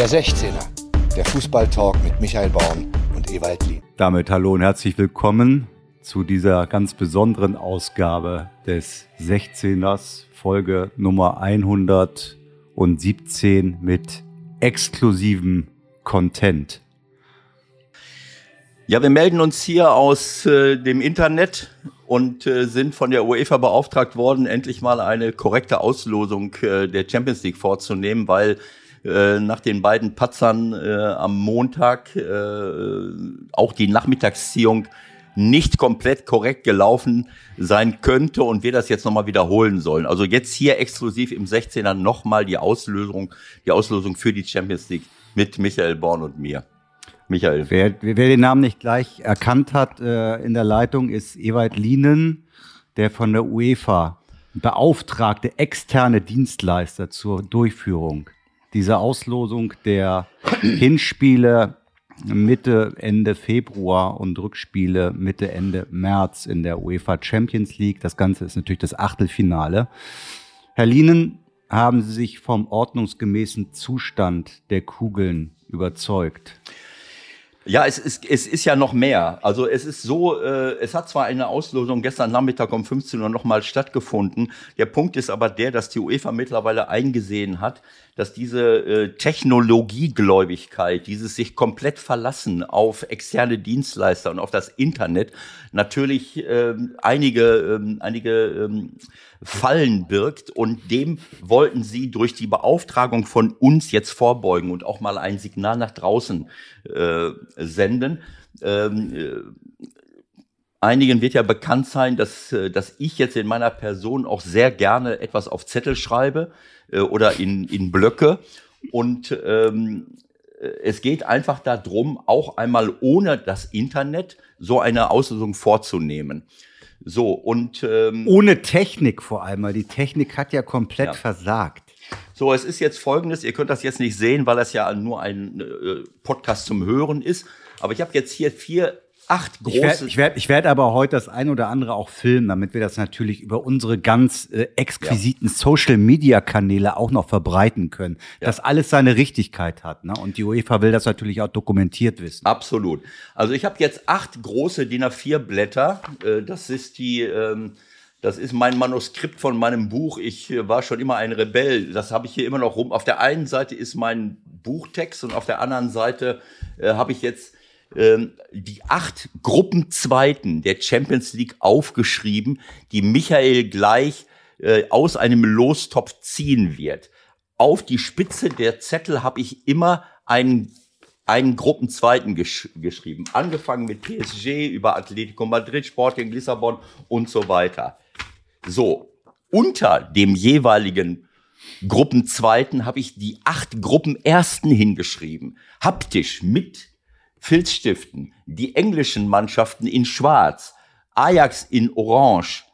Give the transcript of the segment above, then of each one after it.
Der 16er, der Fußballtalk mit Michael Baum und Ewald Lien. Damit hallo und herzlich willkommen zu dieser ganz besonderen Ausgabe des 16ers, Folge Nummer 117 mit exklusivem Content. Ja, wir melden uns hier aus äh, dem Internet und äh, sind von der UEFA beauftragt worden, endlich mal eine korrekte Auslosung äh, der Champions League vorzunehmen, weil äh, nach den beiden Patzern äh, am Montag äh, auch die Nachmittagsziehung nicht komplett korrekt gelaufen sein könnte und wir das jetzt nochmal wiederholen sollen. Also jetzt hier exklusiv im 16er nochmal die Auslösung, die Auslosung für die Champions League mit Michael Born und mir. Michael. Wer, wer den Namen nicht gleich erkannt hat äh, in der Leitung, ist Ewald Lienen, der von der UEFA beauftragte externe Dienstleister zur Durchführung dieser Auslosung der Hinspiele Mitte, Ende Februar und Rückspiele Mitte, Ende März in der UEFA Champions League. Das Ganze ist natürlich das Achtelfinale. Herr Lienen, haben Sie sich vom ordnungsgemäßen Zustand der Kugeln überzeugt? Ja, es ist, es ist ja noch mehr. Also es ist so, äh, es hat zwar eine Auslosung gestern Nachmittag um 15 Uhr nochmal stattgefunden. Der Punkt ist aber der, dass die UEFA mittlerweile eingesehen hat, dass diese äh, Technologiegläubigkeit, dieses sich komplett verlassen auf externe Dienstleister und auf das Internet natürlich äh, einige, äh, einige äh, Fallen birgt und dem wollten sie durch die Beauftragung von uns jetzt vorbeugen und auch mal ein Signal nach draußen äh, senden. Ähm, äh, einigen wird ja bekannt sein, dass, äh, dass ich jetzt in meiner Person auch sehr gerne etwas auf Zettel schreibe äh, oder in, in Blöcke. Und ähm, es geht einfach darum, auch einmal ohne das Internet so eine Auslösung vorzunehmen. So, und ähm, ohne Technik vor allem, weil die Technik hat ja komplett ja. versagt. So, es ist jetzt folgendes, ihr könnt das jetzt nicht sehen, weil das ja nur ein äh, Podcast zum Hören ist. Aber ich habe jetzt hier vier acht große. Ich werde ich werd, ich werd aber heute das ein oder andere auch filmen, damit wir das natürlich über unsere ganz äh, exquisiten ja. Social-Media-Kanäle auch noch verbreiten können. Ja. Dass alles seine Richtigkeit hat. Ne? Und die UEFA will das natürlich auch dokumentiert wissen. Absolut. Also ich habe jetzt acht große DIN A4-Blätter. Äh, das ist die... Ähm, das ist mein Manuskript von meinem Buch. Ich äh, war schon immer ein Rebell. Das habe ich hier immer noch rum. Auf der einen Seite ist mein Buchtext und auf der anderen Seite äh, habe ich jetzt die acht Gruppenzweiten der Champions League aufgeschrieben, die Michael gleich äh, aus einem Lostopf ziehen wird. Auf die Spitze der Zettel habe ich immer einen einen Gruppenzweiten gesch geschrieben. Angefangen mit PSG über Atletico Madrid, Sporting Lissabon und so weiter. So, unter dem jeweiligen Gruppenzweiten habe ich die acht Gruppenersten hingeschrieben. Haptisch mit Filzstiften, die englischen Mannschaften in Schwarz, Ajax in Orange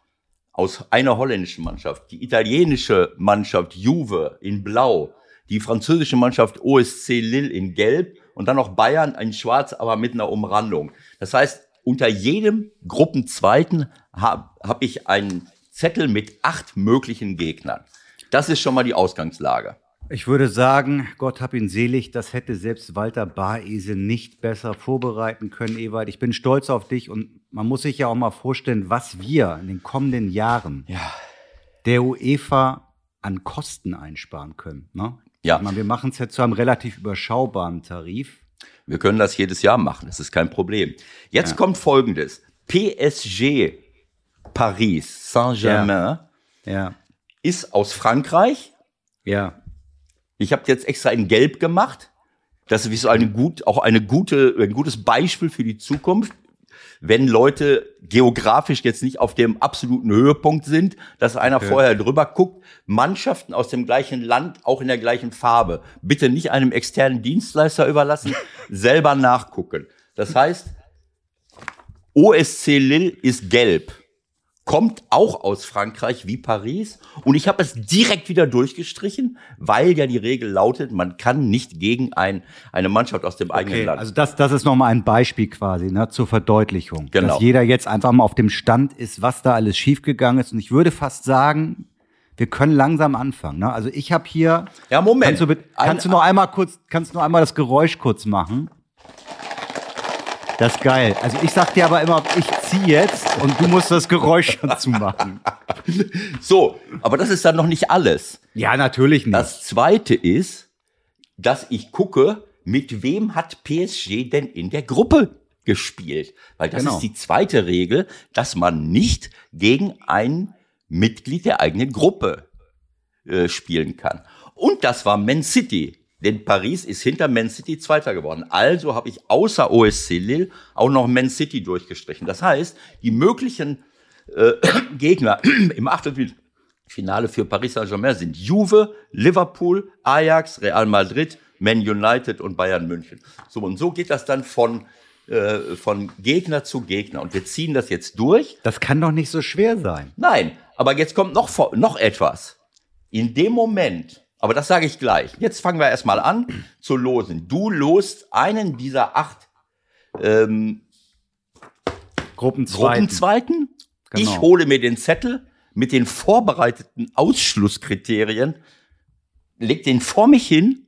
aus einer holländischen Mannschaft, die italienische Mannschaft Juve in Blau, die französische Mannschaft OSC Lille in Gelb und dann noch Bayern in Schwarz, aber mit einer Umrandung. Das heißt, unter jedem Gruppenzweiten habe hab ich einen Zettel mit acht möglichen Gegnern. Das ist schon mal die Ausgangslage. Ich würde sagen, Gott hab ihn selig, das hätte selbst Walter Baese nicht besser vorbereiten können, Ewald. Ich bin stolz auf dich und man muss sich ja auch mal vorstellen, was wir in den kommenden Jahren ja. der UEFA an Kosten einsparen können. Ne? Ja. Meine, wir machen es jetzt zu einem relativ überschaubaren Tarif. Wir können das jedes Jahr machen, das ist kein Problem. Jetzt ja. kommt Folgendes. PSG Paris Saint-Germain ja. ja. ist aus Frankreich. Ja ich habe jetzt extra in Gelb gemacht. Das ist so eine gut, auch eine gute, ein gutes Beispiel für die Zukunft. Wenn Leute geografisch jetzt nicht auf dem absoluten Höhepunkt sind, dass einer okay. vorher drüber guckt, Mannschaften aus dem gleichen Land, auch in der gleichen Farbe. Bitte nicht einem externen Dienstleister überlassen, selber nachgucken. Das heißt, OSC Lille ist gelb kommt auch aus Frankreich wie Paris. Und ich habe es direkt wieder durchgestrichen, weil ja die Regel lautet, man kann nicht gegen ein, eine Mannschaft aus dem eigenen okay, Land. Also das, das ist nochmal ein Beispiel quasi ne, zur Verdeutlichung. Genau. Dass jeder jetzt einfach mal auf dem Stand ist, was da alles schiefgegangen ist. Und ich würde fast sagen, wir können langsam anfangen. Ne? Also ich habe hier. Ja, Moment. Kannst du, kannst du noch einmal kurz, kannst du noch einmal das Geräusch kurz machen? Das ist geil. Also ich sag dir aber immer, ich zieh jetzt und du musst das Geräusch dazu machen. So, aber das ist dann noch nicht alles. Ja, natürlich nicht. Das zweite ist, dass ich gucke, mit wem hat PSG denn in der Gruppe gespielt? Weil das Genau. ist die zweite Regel, dass man nicht gegen ein Mitglied der eigenen Gruppe äh, spielen kann. Und das war Man City. Denn Paris ist hinter Man City Zweiter geworden. Also habe ich außer OSC Lille auch noch Man City durchgestrichen. Das heißt, die möglichen äh, Gegner im Achtelfinale für Paris Saint-Germain sind Juve, Liverpool, Ajax, Real Madrid, Man United und Bayern München. So und so geht das dann von, äh, von Gegner zu Gegner. Und wir ziehen das jetzt durch. das kann doch nicht so schwer sein. Nein, aber jetzt kommt noch, noch etwas. In dem Moment, aber das sage ich gleich. Jetzt fangen wir erstmal an zu losen. Du lost einen dieser acht ähm, Gruppenzweiten. Gruppenzweiten. Genau. Ich hole mir den Zettel mit den vorbereiteten Ausschlusskriterien, leg den vor mich hin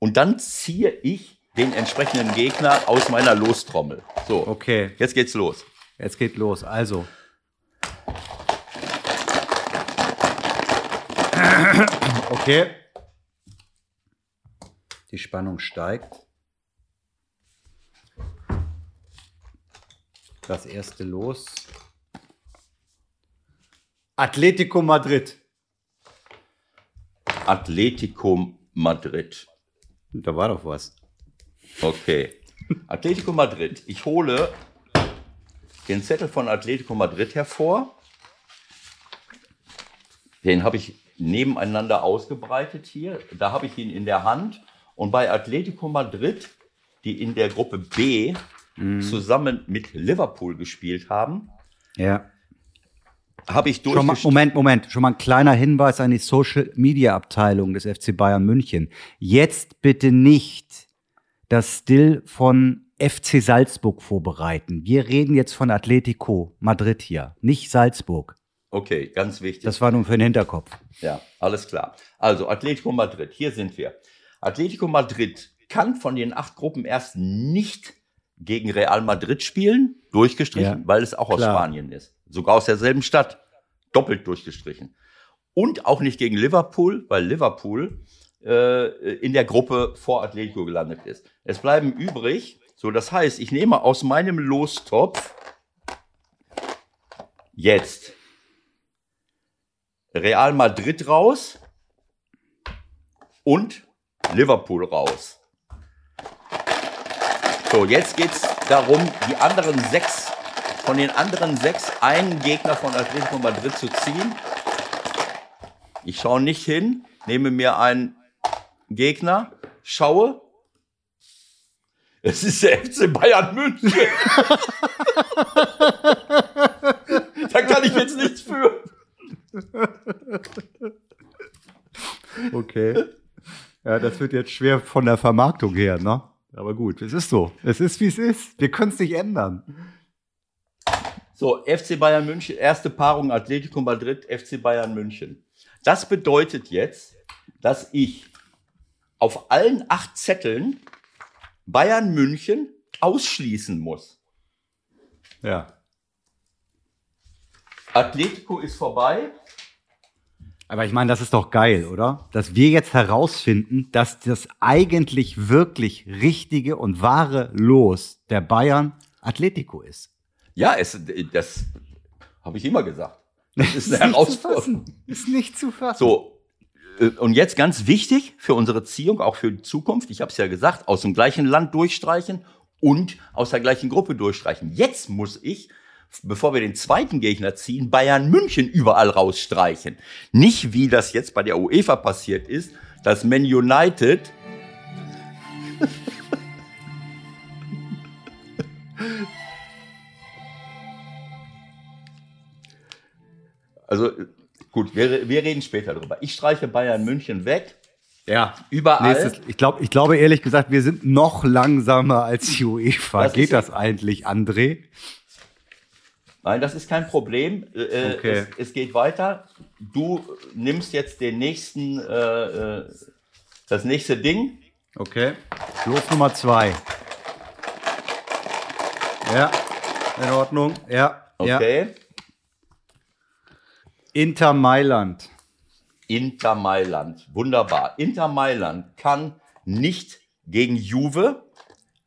und dann ziehe ich den entsprechenden Gegner aus meiner Lostrommel. So, Okay, jetzt geht's los. jetzt geht los. Also. Okay. Die Spannung steigt. Das erste Los. Atletico Madrid. Atletico Madrid. Da war doch was. Okay. Atletico Madrid. Ich hole den Zettel von Atletico Madrid hervor. Den habe ich nebeneinander ausgebreitet hier. Da habe ich ihn in der Hand. Und bei Atletico Madrid, die in der Gruppe B zusammen mit Liverpool gespielt haben, Ja. habe ich durchgestrichen. Moment, Moment. Schon mal ein kleiner Hinweis an die Social Media Abteilung des FC Bayern München. Jetzt bitte nicht das Still von FC Salzburg vorbereiten. Wir reden jetzt von Atletico Madrid hier, nicht Salzburg. Okay, ganz wichtig. Das war nun für den Hinterkopf. Ja, alles klar. Also Atletico Madrid, hier sind wir. Atletico Madrid kann von den acht Gruppen erst nicht gegen Real Madrid spielen, durchgestrichen, Ja, weil es auch aus klar. Spanien ist. Sogar aus derselben Stadt, doppelt durchgestrichen. Und auch nicht gegen Liverpool, weil Liverpool äh, in der Gruppe vor Atletico gelandet ist. Es bleiben übrig, so das heißt, ich nehme aus meinem Lostopf jetzt Real Madrid raus und Liverpool raus. So, jetzt geht's darum, die anderen sechs, von den anderen sechs einen Gegner von Atletico Madrid zu ziehen. Ich schaue nicht hin, nehme mir einen Gegner, schaue. Es ist der FC Bayern München. da kann ich jetzt nichts für. Okay. Ja, das wird jetzt schwer von der Vermarktung her, ne? Aber gut, es ist so. Es ist, wie es ist. Wir können es nicht ändern. So, FC Bayern München, erste Paarung Atletico Madrid, FC Bayern München. Das bedeutet jetzt, dass ich auf allen acht Zetteln Bayern München ausschließen muss. Ja. Atletico ist vorbei. Aber ich meine, das ist doch geil, oder? Dass wir jetzt herausfinden, dass das eigentlich wirklich richtige und wahre Los der Bayern Atletico ist. Ja, es, das habe ich immer gesagt. Das ist eine Herausforderung. Ist nicht zu fassen. So, äh, und jetzt ganz wichtig für unsere Ziehung, auch für die Zukunft, ich habe es ja gesagt, aus dem gleichen Land durchstreichen und aus der gleichen Gruppe durchstreichen. Jetzt muss ich, bevor wir den zweiten Gegner ziehen, Bayern München überall rausstreichen. Nicht wie das jetzt bei der UEFA passiert ist, dass Man United Also gut, wir, wir reden später drüber. Ich streiche Bayern München weg. Ja. Überall. Nächstes, ich, glaub, ich glaube ehrlich gesagt, wir sind noch langsamer als die UEFA. Das Geht das eigentlich, André? Nein, das ist kein Problem. Äh, Okay. es, es geht weiter. Du nimmst jetzt den nächsten, äh, äh, das nächste Ding. Okay. Los Nummer zwei. Ja, in Ordnung. Ja, ja. Okay. Inter Mailand. Inter Mailand. Wunderbar. Inter Mailand kann nicht gegen Juve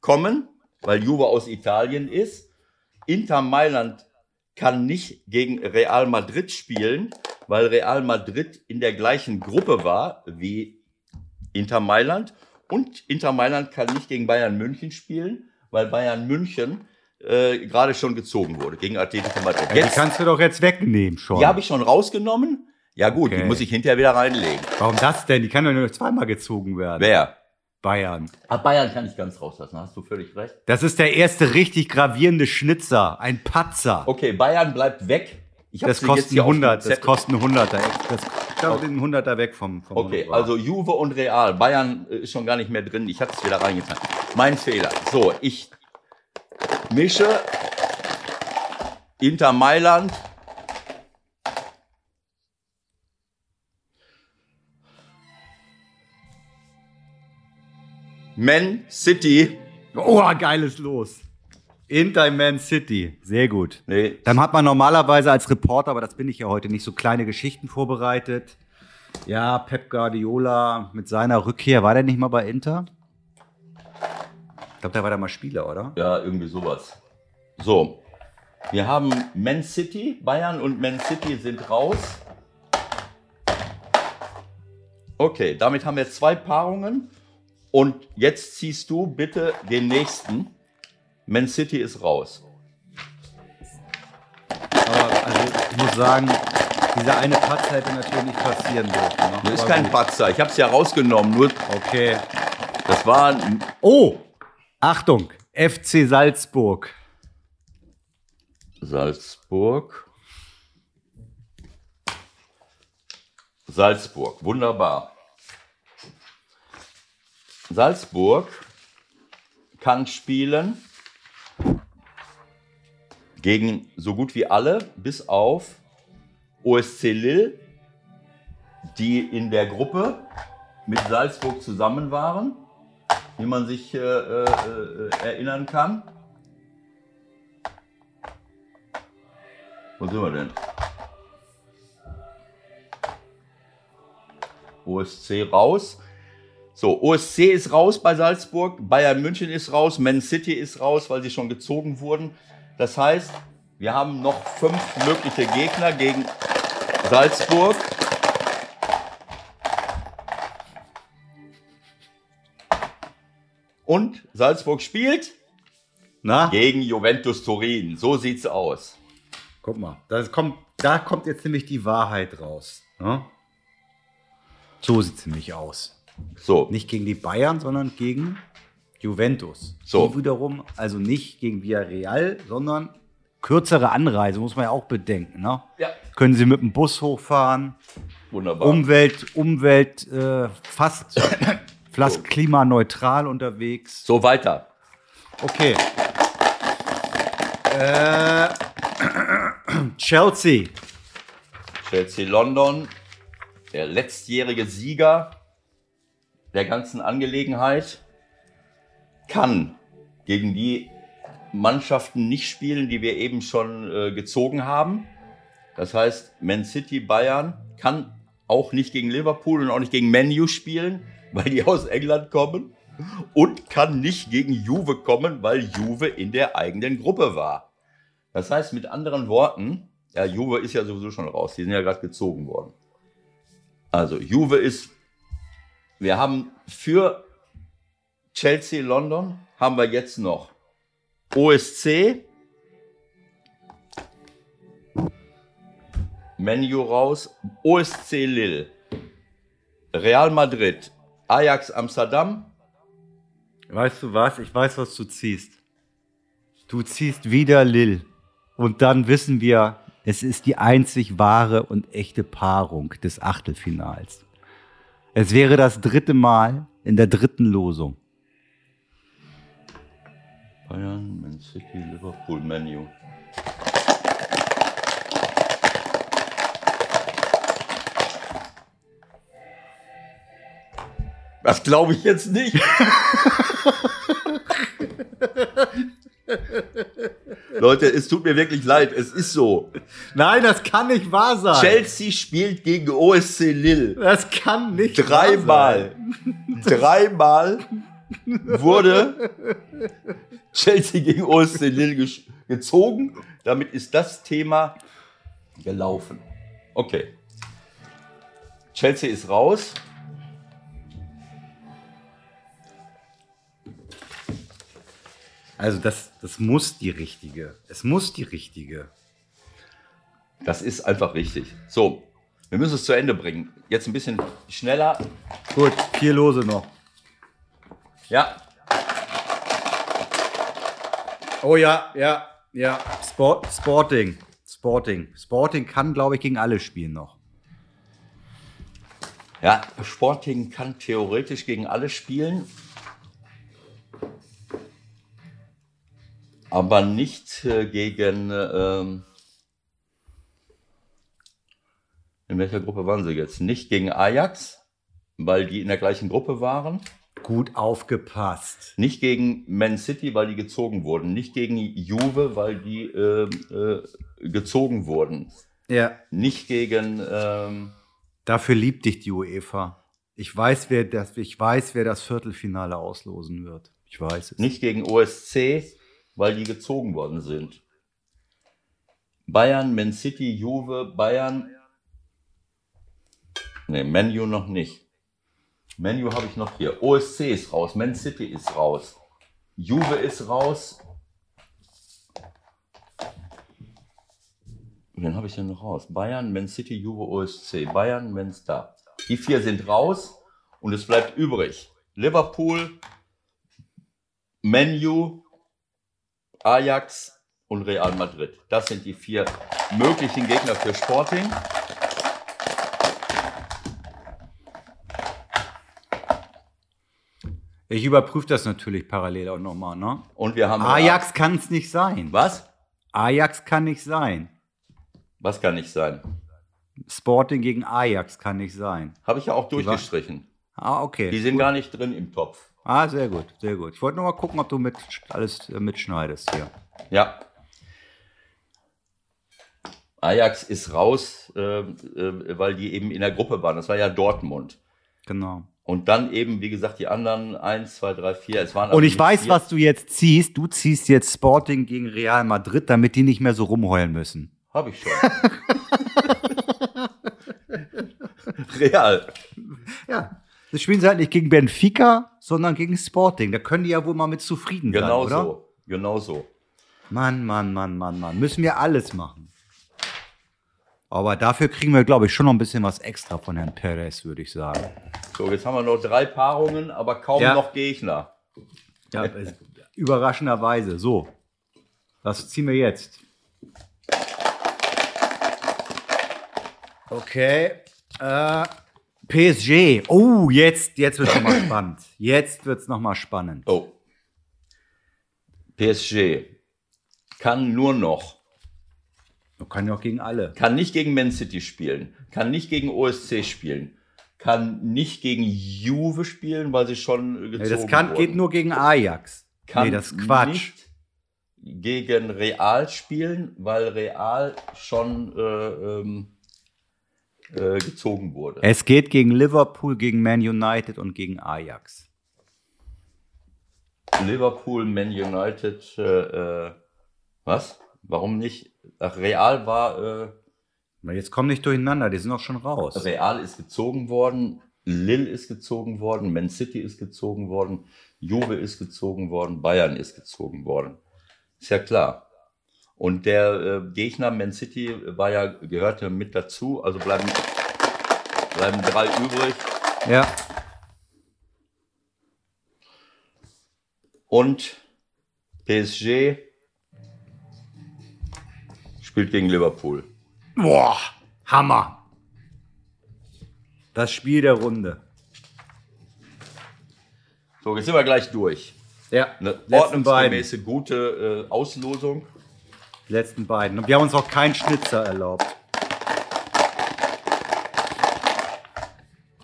kommen, weil Juve aus Italien ist. Inter Mailand kann nicht gegen Real Madrid spielen, weil Real Madrid in der gleichen Gruppe war wie Inter Mailand. Und Inter Mailand kann nicht gegen Bayern München spielen, weil Bayern München äh, gerade schon gezogen wurde gegen Atletico Madrid. Ja, die kannst du doch jetzt wegnehmen schon. die habe ich schon rausgenommen. Ja gut, die Okay. muss ich hinterher wieder reinlegen. Warum das denn? Die kann doch nur zweimal gezogen werden. Wer? Bayern. Ah, Bayern kann ich ganz rauslassen, hast du völlig recht. Das ist der erste richtig gravierende Schnitzer. Ein Patzer. Okay, Bayern bleibt weg. Das kostet hier auf dem 100. Das kostet ein 100er. Das, da sind ein 100er weg vom, vom Okay, also Juve und Real. Bayern äh, ist schon gar nicht mehr drin. Ich hatte es wieder reingetan. Mein Fehler. So, ich mische Inter Mailand. Man City. Oh, geiles Los. Inter Man City. Sehr gut. Nee, Dann hat man normalerweise als Reporter, aber das bin ich ja heute nicht, so kleine Geschichten vorbereitet. Ja, Pep Guardiola mit seiner Rückkehr, war der nicht mal bei Inter? Ich glaube, der war da mal Spieler, oder? Ja, irgendwie sowas. So, wir haben Man City, Bayern und Man City sind raus. Okay, damit haben wir zwei Paarungen. Und jetzt ziehst du bitte den nächsten. Man City ist raus. Aber also, ich muss sagen, dieser eine Patz hätte natürlich nicht passieren dürfen. Ne? Das ist kein gut. Patzer, ich habe es ja rausgenommen. Nur Okay. das war ein Oh! Achtung! FC Salzburg. Salzburg. Salzburg, wunderbar. Salzburg kann spielen gegen so gut wie alle, bis auf OSC Lille, die in der Gruppe mit Salzburg zusammen waren, wie man sich äh, äh, erinnern kann. Wo sind wir denn? OSC raus. So, OSC ist raus bei Salzburg, Bayern München ist raus, Man City ist raus, weil sie schon gezogen wurden. Das heißt, wir haben noch fünf mögliche Gegner gegen Salzburg. Und Salzburg spielt Na? gegen Juventus Turin. So sieht's aus. Guck mal, kommt, da kommt jetzt nämlich die Wahrheit raus. Ne? So sieht es nämlich aus. So, Nicht gegen die Bayern, sondern gegen Juventus. So. Die wiederum, also nicht gegen Villarreal, sondern kürzere Anreise, muss man ja auch bedenken. Ne? Ja. Können Sie mit dem Bus hochfahren, wunderbar. Umwelt, Umwelt, äh, fast, fast klimaneutral unterwegs. So weiter. Okay. Äh, Chelsea. Chelsea London, der letztjährige Sieger der ganzen Angelegenheit, kann gegen die Mannschaften nicht spielen, die wir eben schon äh, gezogen haben. Das heißt, Man City Bayern kann auch nicht gegen Liverpool und auch nicht gegen Man U spielen, weil die aus England kommen. Und kann nicht gegen Juve kommen, weil Juve in der eigenen Gruppe war. Das heißt, mit anderen Worten, ja, Juve ist ja sowieso schon raus. Die sind ja gerade gezogen worden. Also, Juve ist, wir haben für Chelsea London haben wir jetzt noch OSC, Menu raus, OSC Lille, Real Madrid, Ajax Amsterdam, Weißt du was? Ich weiß, was du ziehst. Du ziehst wieder Lil. Und dann wissen wir, es ist die einzig wahre und echte Paarung des Achtelfinals. Es wäre das dritte Mal in der dritten Losung. Bayern, Man City, Liverpool, Menu. Das glaube ich jetzt nicht. Leute, es tut mir wirklich leid, es ist so. Nein, das kann nicht wahr sein. Chelsea spielt gegen OSC Lille. Das kann nicht wahr Dreimal, dreimal wurde Chelsea gegen OSC Lille gezogen. Damit ist das Thema gelaufen. Okay. Chelsea ist raus. Also das, das muss die richtige. Es muss die richtige. Das ist einfach richtig. So, wir müssen es zu Ende bringen. Jetzt ein bisschen schneller. Gut, vier Lose noch. Ja, Oh ja, ja, ja. Sport, Sporting. Sporting. Sporting kann, glaube ich, gegen alle spielen noch. Ja, Sporting kann theoretisch gegen alle spielen, aber nicht äh, gegen. Ähm, in welcher Gruppe waren sie jetzt? Nicht gegen Ajax, weil die in der gleichen Gruppe waren. Gut aufgepasst. Nicht gegen Man City, weil die gezogen wurden. Nicht gegen Juve, weil die ähm, äh, gezogen wurden. Ja. Nicht gegen. Ähm, Dafür liebt dich die UEFA. Ich weiß, wer das, ich weiß, wer das Viertelfinale auslosen wird. Ich weiß es. Nicht gegen OSC, weil die gezogen worden sind. Bayern, Man City, Juve, Bayern. Ne, Menu noch nicht. Menu habe ich noch hier. OSC ist raus, Man City ist raus. Juve ist raus. Wen habe ich denn noch raus? Bayern, Man City, Juve, OSC. Bayern, Man Star. Die vier sind raus und es bleibt übrig. Liverpool, Menu, Ajax und Real Madrid. Das sind die vier möglichen Gegner für Sporting. Ich überprüfe das natürlich parallel auch nochmal, ne? Und wir haben Ajax kann es nicht sein. Was? Ajax kann nicht sein. Was kann nicht sein? Sporting gegen Ajax kann nicht sein. Habe ich ja auch durchgestrichen. Ah, okay. Die sind gar nicht drin im Topf. Ah, sehr gut, sehr gut. Ich wollte nur mal gucken, ob du mit, alles äh, mitschneidest hier. Ja. Ajax ist raus, äh, äh, weil die eben in der Gruppe waren. Das war ja Dortmund. Genau. Und dann eben, wie gesagt, die anderen 1, 2, 3, 4. Es waren also Und ich nicht weiß, vier. was du jetzt ziehst. Du ziehst jetzt Sporting gegen Real Madrid, damit die nicht mehr so rumheulen müssen. Habe ich schon. Real. Ja. Das spielen sie halt nicht gegen Benfica, sondern gegen Sporting. Da können die ja wohl mal mit zufrieden Genau sein, oder? so. Genau so. Mann, Mann, Mann, Mann, Mann. Müssen wir alles machen. Aber dafür kriegen wir, glaube ich, schon noch ein bisschen was extra von Herrn Perez, würde ich sagen. So, jetzt haben wir noch drei Paarungen, aber kaum Ja. noch Gegner. Ja, überraschenderweise. So. Was ziehen wir jetzt? Okay. Äh, PSG. Oh, jetzt, jetzt wird es nochmal spannend. Jetzt wird es nochmal spannend. Oh. PSG kann nur noch, kann ja auch gegen alle. kann nicht gegen Man City spielen, kann nicht gegen OSC spielen, kann nicht gegen Juve spielen, weil sie schon gezogen Nee, das kann, wurden. geht nur gegen Ajax. kann nee, das ist Quatsch. nicht gegen Real spielen, weil Real schon äh, ähm, äh, gezogen wurde. Es geht gegen Liverpool, gegen Man United und gegen Ajax. Liverpool, Man United, äh, äh, was? Warum nicht? Ach, Real war, äh, Jetzt kommen nicht durcheinander, die sind auch schon raus. Real ist gezogen worden, Lille ist gezogen worden, Man City ist gezogen worden, Juve ist gezogen worden, Bayern ist gezogen worden. Ist ja klar. Und der äh, Gegner Man City war ja, gehörte mit dazu, also bleiben, bleiben drei übrig. Ja. Und PSG spielt gegen Liverpool. Boah, Hammer. Das Spiel der Runde. So, jetzt sind wir gleich durch. Ja, Eine beiden. ordnungsgemäße, gute äh, Auslosung. Letzten beiden. Und wir haben uns auch keinen Schnitzer erlaubt.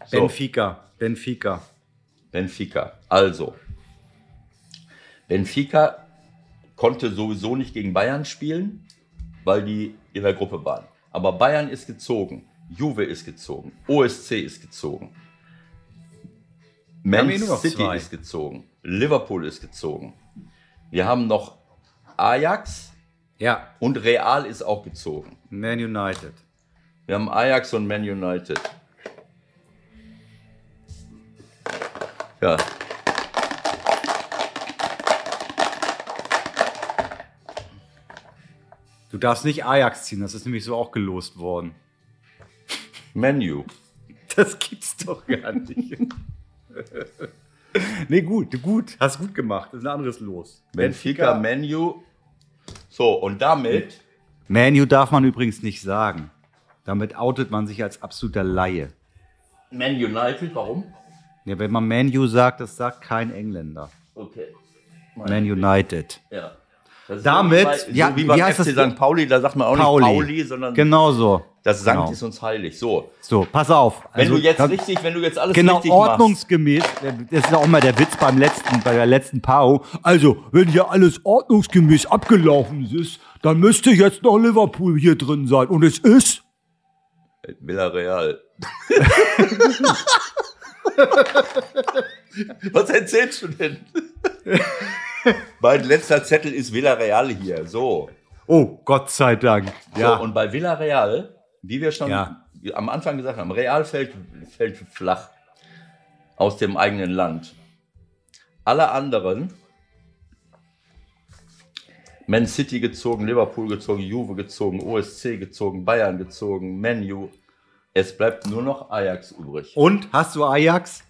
So. Benfica. Benfica. Benfica. Also, Benfica konnte sowieso nicht gegen Bayern spielen, weil die in der Gruppe waren. Aber Bayern ist gezogen, Juve ist gezogen, OSC ist gezogen, Man City ist gezogen, Liverpool ist gezogen. Wir haben noch Ajax Ja, und Real ist auch gezogen. Man United. Wir haben Ajax und Man United. Ja. Du darfst nicht Ajax ziehen, das ist nämlich so auch gelost worden. Menu. Das gibt's doch gar nicht. nee, gut, gut, hast gut gemacht. Das ist ein anderes Los. Benfica, Menu. So, und damit, Manu darf man übrigens nicht sagen. Damit outet man sich als absoluter Laie. Man United, warum? Ja, wenn man Manu sagt, das sagt kein Engländer. Okay. Man United. Ja. Damit- so wie, bei, ja, so wie wie heißt FC das? St. Pauli, da sagt man auch Pauli. nicht Pauli, sondern Genau so. das Sankt genau. ist uns heilig. So, So, pass auf. wenn Also, du jetzt richtig, wenn du jetzt alles Genau, richtig machst. ordnungsgemäß. Das ist auch mal der Witz beim letzten, bei der letzten Pau. Also, wenn hier alles ordnungsgemäß abgelaufen ist, dann müsste jetzt noch Liverpool hier drin sein. Und es ist. Villarreal. Was erzählst du denn? mein letzter Zettel ist Villarreal hier. So. Oh, Gott sei Dank. Ja. So, und bei Villarreal, wie wir schon Ja. am Anfang gesagt haben, Real fällt, fällt flach aus dem eigenen Land. Alle anderen, Man City gezogen, Liverpool gezogen, Juve gezogen, OSC gezogen, Bayern gezogen, Menu. Es bleibt nur noch Ajax übrig. Und hast du Ajax?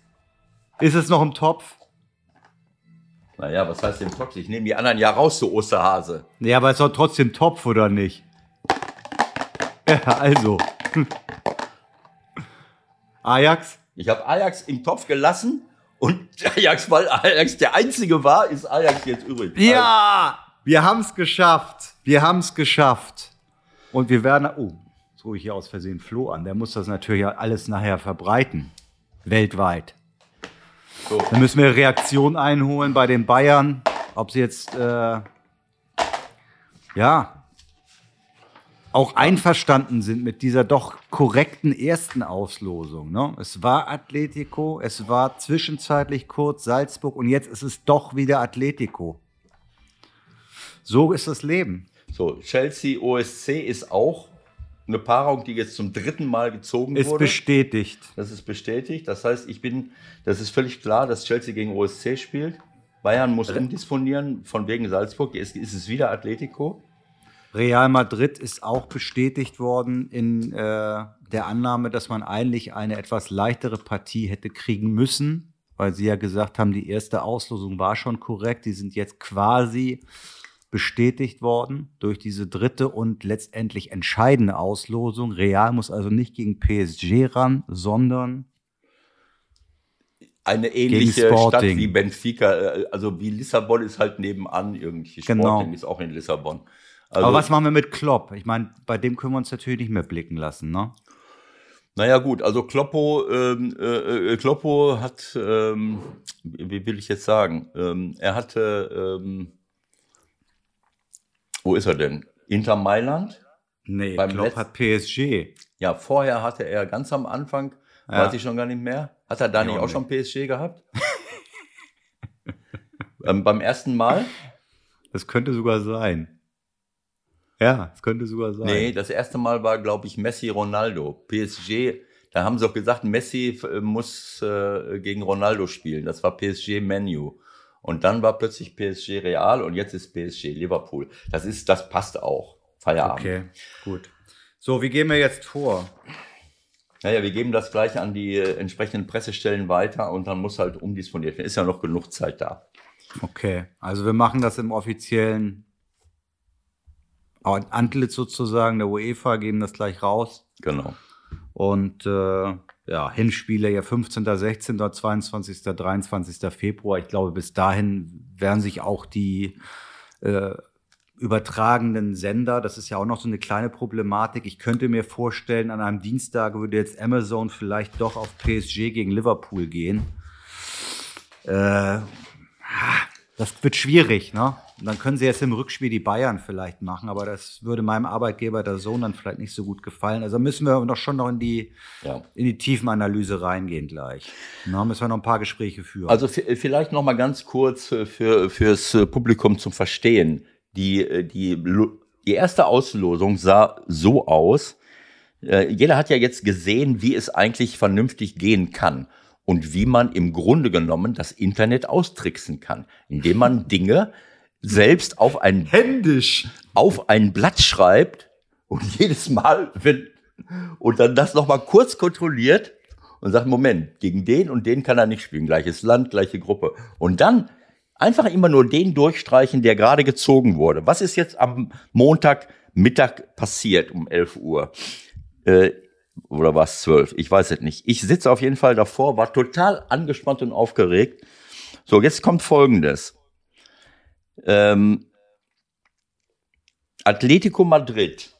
Ist es noch im Topf? Naja, was heißt denn Tox? Ich nehme die anderen ja raus, du Osterhase. Ja, aber es ist doch trotzdem Topf, oder nicht? Ja, also. Ajax? Ich habe Ajax im Topf gelassen und Ajax, weil Ajax der einzige war, ist Ajax jetzt übrig. Ja! Wir haben es geschafft. Wir haben es geschafft. Und wir werden. Oh, jetzt rufe ich hier aus Versehen Flo an. Der muss das natürlich alles nachher verbreiten. Weltweit. So. Dann müssen wir Reaktion einholen bei den Bayern. Ob sie jetzt. Äh, ja. Auch einverstanden sind mit dieser doch korrekten ersten Auslosung. Ne? Es war Atletico, es war zwischenzeitlich kurz Salzburg und jetzt ist es doch wieder Atletico. So ist das Leben. So, Chelsea OSC ist auch eine Paarung, die jetzt zum dritten Mal gezogen Ist wurde. bestätigt. Das ist bestätigt. Das heißt, ich bin, das ist völlig klar, dass Chelsea gegen OSC spielt. Bayern muss umdisponieren, von wegen Salzburg. Jetzt ist es wieder Atletico. Real Madrid ist auch bestätigt worden in äh, der Annahme, dass man eigentlich eine etwas leichtere Partie hätte kriegen müssen, weil sie ja gesagt haben, die erste Auslosung war schon korrekt. Die sind jetzt quasi bestätigt worden durch diese dritte und letztendlich entscheidende Auslosung. Real muss also nicht gegen PSG ran, sondern Eine ähnliche Stadt wie Benfica, äh, also wie Lissabon ist halt nebenan irgendwie. Genau. Sporting ist auch in Lissabon. Also, Aber was machen wir mit Klopp? Ich meine, bei dem können wir uns natürlich nicht mehr blicken lassen, ne? Naja gut, also Kloppo, ähm, äh, äh, Kloppo hat, ähm, wie will ich jetzt sagen, ähm, er hatte, ähm, wo ist er denn? Inter Mailand. Nee, Beim Klopp Letz- hat PSG. Ja, vorher hatte er ganz am Anfang, Ja. weiß ich schon gar nicht mehr, hat er da nicht auch schon PSG gehabt? ähm, beim ersten Mal? Das könnte sogar sein. Ja, das könnte sogar sein. Nee, das erste Mal war, glaube ich, Messi Ronaldo. PSG, da haben sie auch gesagt, Messi äh, muss äh, gegen Ronaldo spielen. Das war PSG Menu. Und dann war plötzlich PSG Real und jetzt ist PSG Liverpool. Das ist, das passt auch. Feierabend. Okay, gut. So, wie gehen wir jetzt vor? Naja, wir geben das gleich an die äh, entsprechenden Pressestellen weiter und dann muss halt umdisponiert werden. Ist ja noch genug Zeit da. Okay, also wir machen das im offiziellen Antlitz sozusagen der UEFA, geben das gleich raus. Genau. Und äh, ja, Hinspiele ja 15., 16., 22., 23. Februar. Ich glaube, bis dahin werden sich auch die äh, übertragenden Sender, das ist ja auch noch so eine kleine Problematik. Ich könnte mir vorstellen, an einem Dienstag würde jetzt Amazon vielleicht doch auf PSG gegen Liverpool gehen. äh, das wird schwierig, ne? Und dann können sie jetzt im Rückspiel die Bayern vielleicht machen, aber das würde meinem Arbeitgeber der Sohn dann vielleicht nicht so gut gefallen. Also müssen wir noch schon noch in die, Ja. in die Tiefenanalyse reingehen gleich. Na, müssen wir noch ein paar Gespräche führen. Also vielleicht noch mal ganz kurz äh, für fürs äh, Publikum zum Verstehen. Die äh, die die erste Auslosung sah so aus. Jeder hat ja jetzt gesehen, wie es eigentlich vernünftig gehen kann und wie man im Grunde genommen das Internet austricksen kann, indem man Dinge selbst auf ein händisch. auf ein Blatt schreibt und jedes Mal, wenn, und dann das nochmal kurz kontrolliert und sagt, Moment, gegen den und den kann er nicht spielen, gleiches Land, gleiche Gruppe. Und dann einfach immer nur den durchstreichen, der gerade gezogen wurde. Was ist jetzt am Montagmittag passiert um 11 Uhr? Äh, oder war es 12? Ich weiß es nicht. Ich sitze auf jeden Fall davor, war total angespannt und aufgeregt. So, jetzt kommt Folgendes. Ähm, Atletico Madrid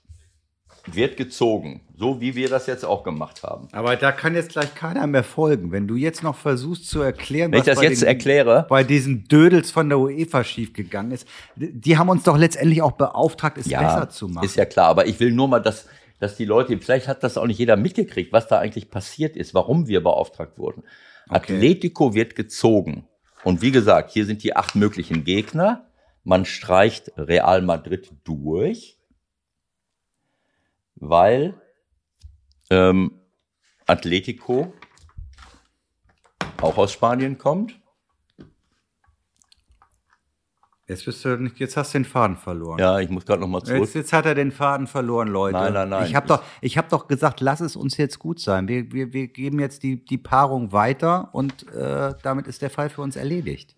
wird gezogen, so wie wir das jetzt auch gemacht haben. Aber da kann jetzt gleich keiner mehr folgen. Wenn du jetzt noch versuchst zu erklären, Wenn ich das bei jetzt den, erkläre, bei diesen Dödels von der UEFA schiefgegangen ist, die haben uns doch letztendlich auch beauftragt, es besser zu machen. ist ja klar, aber ich will nur mal, dass, dass die Leute, vielleicht hat das auch nicht jeder mitgekriegt, was da eigentlich passiert ist, warum wir beauftragt wurden. Atletico wird gezogen. Und wie gesagt, hier sind die acht möglichen Gegner. Man streicht Real Madrid durch, weil ähm, Atletico auch aus Spanien kommt. Jetzt bist du nicht, jetzt hast du den Faden verloren. Ja, ich muss gerade noch mal zurück. Jetzt, jetzt hat er den Faden verloren, Leute. Nein, nein, nein. Ich habe doch, ich hab doch gesagt, lass es uns jetzt gut sein. Wir, wir, wir geben jetzt die, die Paarung weiter und äh, damit ist der Fall für uns erledigt.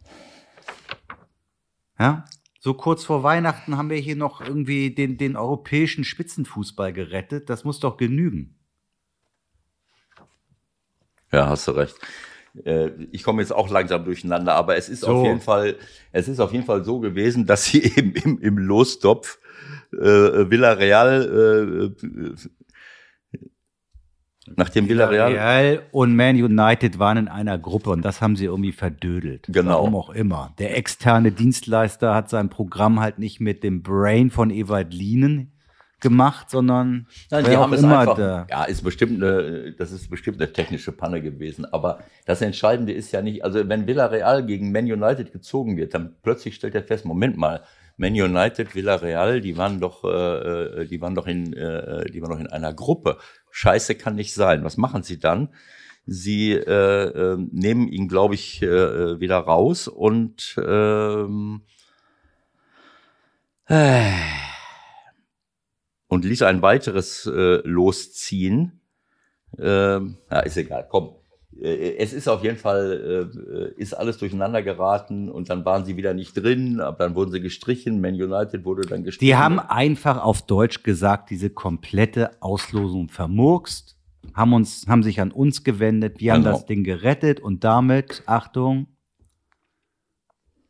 Ja? So kurz vor Weihnachten haben wir hier noch irgendwie den, den europäischen Spitzenfußball gerettet. Das muss doch genügen. Ja, hast du recht. Äh, Ich komme jetzt auch langsam durcheinander, aber es ist So. auf jeden Fall, es ist auf jeden Fall so gewesen, dass sie eben im, im Lostopf äh, Villarreal, äh, äh, nachdem Villarreal, Real und Man United waren in einer Gruppe und das haben sie irgendwie verdödelt. Genau. Warum auch immer. Der externe Dienstleister hat sein Programm halt nicht mit dem Brain von Ewald Lienen gemacht, sondern Nein, die haben es immer einfach. da- Ja, ist bestimmt eine, das ist bestimmt eine technische Panne gewesen. Aber das Entscheidende ist ja nicht, also wenn Villarreal gegen Man United gezogen wird, dann plötzlich stellt er fest, Moment mal, Man United, Villarreal, die waren doch, äh, äh, die waren doch in, äh, die waren doch in einer Gruppe. Scheiße kann nicht sein. Was machen sie dann? Sie äh, äh, nehmen ihn, glaube ich, äh, äh, wieder raus und ähm, äh, und ließ ein weiteres äh, losziehen. Ähm, ja, ist egal, komm. Äh, Es ist auf jeden Fall, äh, ist alles durcheinander geraten und dann waren sie wieder nicht drin, aber dann wurden sie gestrichen. Man United wurde dann gestrichen. Die haben einfach auf Deutsch gesagt, diese komplette Auslosung vermurkst, haben uns, haben sich an uns gewendet, wir haben Genau. das Ding gerettet und damit, Achtung,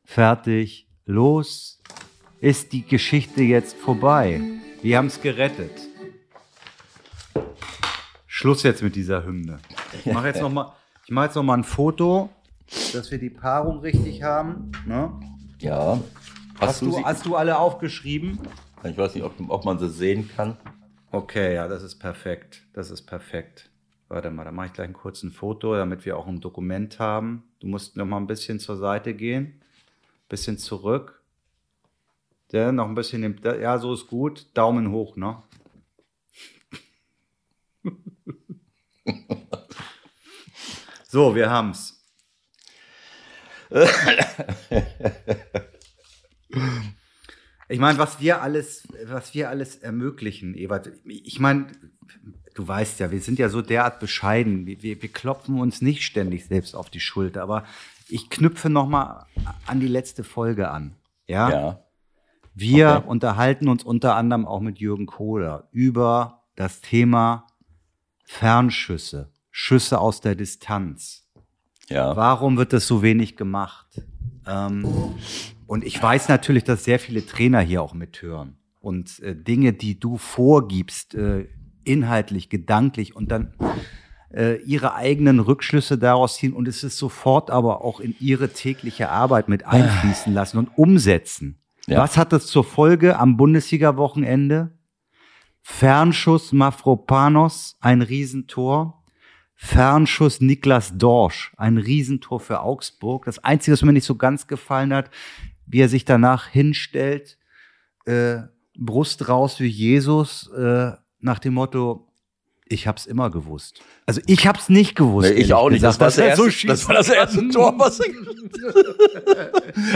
fertig, los, ist die Geschichte jetzt vorbei. Wir haben es gerettet. Schluss jetzt mit dieser Hymne. Ich mache jetzt noch mal, ich mache jetzt noch mal ein Foto, dass wir die Paarung richtig haben. Ne? Ja. Hast, du, sie? hast du alle aufgeschrieben? Ich weiß nicht, ob, ob man sie sehen kann. Okay, ja, das ist perfekt. Das ist perfekt. Warte mal, da mache ich gleich ein kurzes Foto, damit wir auch ein Dokument haben. Du musst noch mal ein bisschen zur Seite gehen, bisschen zurück. Ja, noch ein bisschen, im, ja, so ist gut. Daumen hoch, ne? so, wir haben's. Ich meine, was wir alles, was wir alles ermöglichen, Ewald. Ich meine, du weißt ja, wir sind ja so derart bescheiden. Wir, wir, wir klopfen uns nicht ständig selbst auf die Schulter. Aber ich knüpfe noch mal an die letzte Folge an. Ja. Ja. Wir Okay. unterhalten uns unter anderem auch mit Jürgen Kohler über das Thema Fernschüsse, Schüsse aus der Distanz. Ja. Warum wird das so wenig gemacht? Ähm, und ich weiß natürlich, dass sehr viele Trainer hier auch mithören. Und äh, Dinge, die du vorgibst, äh, inhaltlich, gedanklich und dann äh, ihre eigenen Rückschlüsse daraus ziehen und es ist sofort aber auch in ihre tägliche Arbeit mit einfließen lassen und umsetzen. Ja. Was hat das zur Folge am Bundesliga-Wochenende? Fernschuss Mafropanos, ein Riesentor. Fernschuss Niklas Dorsch, ein Riesentor für Augsburg. Das Einzige, was mir nicht so ganz gefallen hat, wie er sich danach hinstellt, äh, Brust raus wie Jesus, äh, nach dem Motto, ich hab's immer gewusst. Also ich hab's nicht gewusst. Nee, ich auch nicht. gesagt, Das war das, er erste, so das war das erste Tor, was er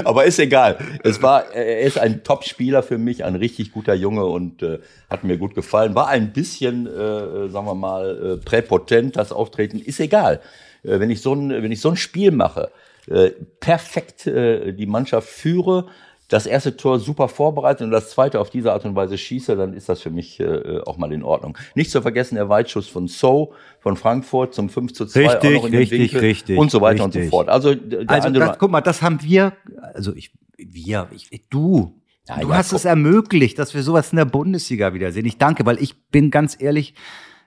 Aber ist egal. Es war, er ist ein Top-Spieler für mich, ein richtig guter Junge und äh, hat mir gut gefallen. War ein bisschen, äh, sagen wir mal, äh, präpotent das Auftreten. Ist egal. Äh, wenn ich so ein, wenn ich so ein Spiel mache, äh, perfekt äh, die Mannschaft führe, das erste Tor super vorbereitet und das zweite auf diese Art und Weise schieße, dann ist das für mich äh, auch mal in Ordnung. Nicht zu vergessen der Weitschuss von So von Frankfurt zum 5 zu 2 Richtig, richtig, richtig, und so weiter und so richtig. fort. Also, Also das, guck mal, das haben wir, also ich, wir, ich, du, Ja, du ja, hast guck. es ermöglicht, dass wir sowas in der Bundesliga wiedersehen. Ich danke, weil ich bin ganz ehrlich,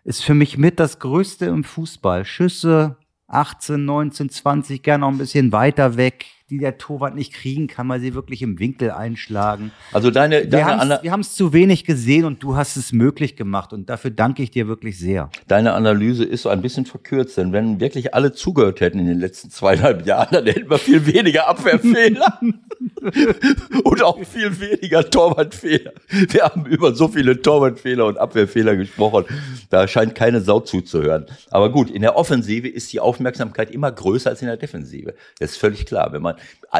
ist für mich mit das Größte im Fußball. Schüsse 18, 19, 20, gerne noch ein bisschen weiter weg, die der Torwart nicht kriegen kann, weil sie wirklich im Winkel einschlagen. also deine, Wir deine, haben wir haben's zu wenig gesehen und du hast es möglich gemacht und dafür danke ich dir wirklich sehr. deine Analyse ist so ein bisschen verkürzt, denn wenn wirklich alle zugehört hätten in den letzten zweieinhalb Jahren, dann hätten wir viel weniger Abwehrfehler und auch viel weniger Torwartfehler. Wir haben über so viele Torwartfehler und Abwehrfehler gesprochen, da scheint keine Sau zuzuhören. Aber gut, in der Offensive ist die Aufmerksamkeit immer größer als in der Defensive. Das ist völlig klar. Wenn man,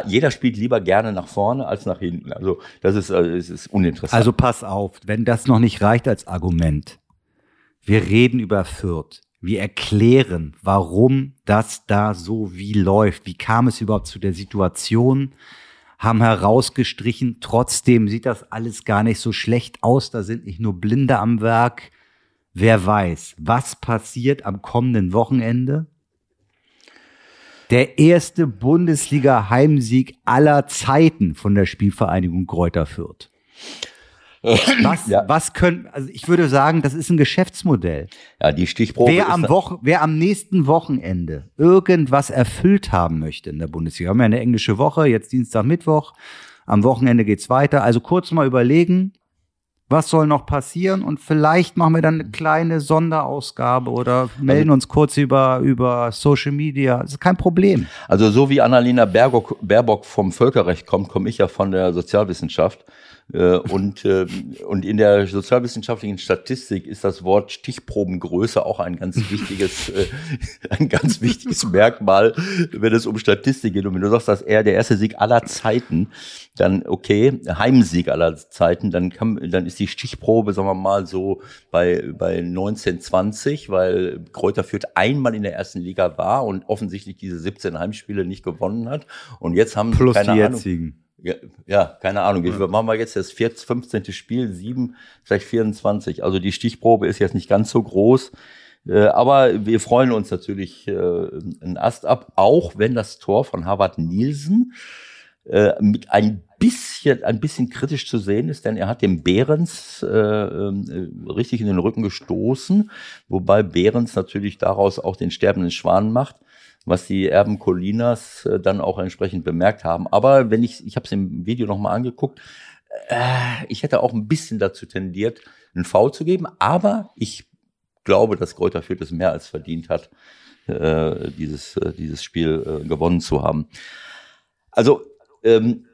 jeder spielt lieber gerne nach vorne als nach hinten. Also das ist, äh, das ist uninteressant. Also pass auf, wenn das noch nicht reicht als Argument. Wir reden über Fürth. Wir erklären, warum das da so wie läuft. Wie kam es überhaupt zu der Situation? Haben herausgestrichen, trotzdem sieht das alles gar nicht so schlecht aus. Da sind nicht nur Blinde am Werk. Wer weiß, was passiert am kommenden Wochenende? Der erste Bundesliga-Heimsieg aller Zeiten von der Spielvereinigung Kräuter Fürth. Was, Ja. was können, also ich würde sagen, das ist ein Geschäftsmodell. ja, die Stichprobe Wer am, Woche, wer am nächsten Wochenende irgendwas erfüllt haben möchte in der Bundesliga, wir haben ja eine englische Woche, jetzt Dienstag, Mittwoch, am Wochenende geht's weiter. Also kurz mal überlegen, was soll noch passieren und vielleicht machen wir dann eine kleine Sonderausgabe oder melden uns kurz über, über Social Media. Das ist kein Problem. Also so wie Annalena Baerbock, Baerbock vom Völkerrecht kommt, komme ich ja von der Sozialwissenschaft. Äh, Und, äh, und in der sozialwissenschaftlichen Statistik ist das Wort Stichprobengröße auch ein ganz wichtiges, äh, ein ganz wichtiges Merkmal, wenn es um Statistik geht. Und wenn du sagst, dass er der erste Sieg aller Zeiten, dann okay, Heimsieg aller Zeiten, dann kann, dann ist die Stichprobe, sagen wir mal, so bei, bei 1920, weil Kräuter Fürth einmal in der ersten Liga war und offensichtlich diese 17 Heimspiele nicht gewonnen hat. Und jetzt haben sie Plus keine die Ahnung. Ja, ja, keine Ahnung. Wir machen wir jetzt das 14, 15. Spiel, 7, vielleicht 24. Also die Stichprobe ist jetzt nicht ganz so groß. Äh, aber wir freuen uns natürlich äh, einen Ast ab, auch wenn das Tor von Harvard Nielsen äh, mit ein bisschen, ein bisschen kritisch zu sehen ist, denn er hat dem Behrens äh, ähm, äh, richtig in den Rücken gestoßen, wobei Behrens natürlich daraus auch den sterbenden Schwan macht was die Erben Colinas äh, dann auch entsprechend bemerkt haben. Aber wenn ich, ich habe es im Video nochmal angeguckt, äh, ich hätte auch ein bisschen dazu tendiert, einen Foul zu geben, aber ich glaube, dass Kräuter Fürth es mehr als verdient hat, äh, dieses, äh, dieses Spiel äh, gewonnen zu haben. Also, ähm,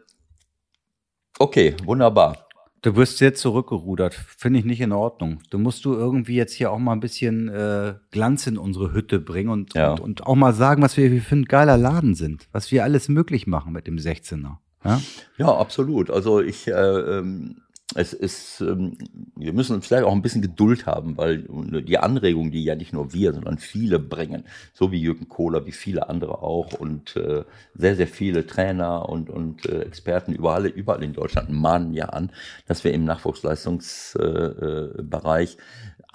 okay, wunderbar. Du wirst jetzt zurückgerudert. Finde ich nicht in Ordnung. Du musst du irgendwie jetzt hier auch mal ein bisschen äh, Glanz in unsere Hütte bringen und, Ja. und, und auch mal sagen, was wir für ein geiler Laden sind. Was wir alles möglich machen mit dem 16er. Ja? Ja, absolut. Also ich, äh, ähm, es ist, ähm, wir müssen uns vielleicht auch ein bisschen Geduld haben, weil die Anregungen, die ja nicht nur wir, sondern viele bringen, so wie Jürgen Kohler, wie viele andere auch und äh, sehr, sehr viele Trainer und, und äh, Experten überall, überall in Deutschland mahnen ja an, dass wir im Nachwuchsleistungsbereich äh, äh,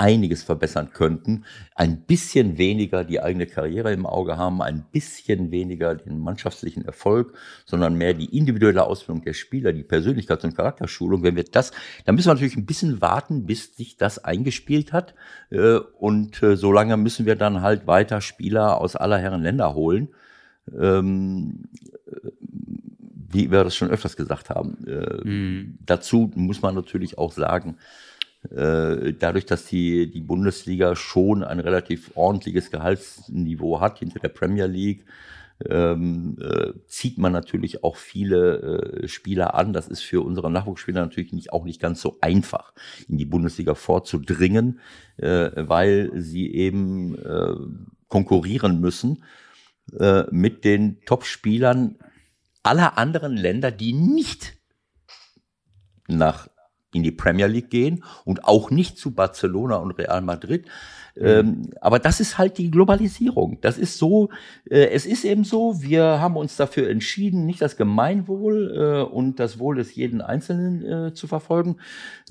einiges verbessern könnten. Ein bisschen weniger die eigene Karriere im Auge haben, ein bisschen weniger den mannschaftlichen Erfolg, sondern mehr die individuelle Ausbildung der Spieler, die Persönlichkeits- und Charakterschulung. Wenn wir das, dann müssen wir natürlich ein bisschen warten, bis sich das eingespielt hat. Äh, und äh, solange müssen wir dann halt weiter Spieler aus aller Herren Länder holen. Ähm, wie wir das schon öfters gesagt haben. Mhm. Dazu muss man natürlich auch sagen, äh, dadurch, dass die, die Bundesliga schon ein relativ ordentliches Gehaltsniveau hat hinter der Premier League, ähm, äh, zieht man natürlich auch viele äh, Spieler an. Das ist für unsere Nachwuchsspieler natürlich nicht, auch nicht ganz so einfach, in die Bundesliga vorzudringen, äh, weil sie eben äh, konkurrieren müssen äh, mit den Top-Spielern aller anderen Länder, die nicht nach in die Premier League gehen und auch nicht zu Barcelona und Real Madrid, ähm, aber das ist halt die Globalisierung. Das ist so, äh, es ist eben so, wir haben uns dafür entschieden, nicht das Gemeinwohl äh, und das Wohl des jeden Einzelnen äh, zu verfolgen,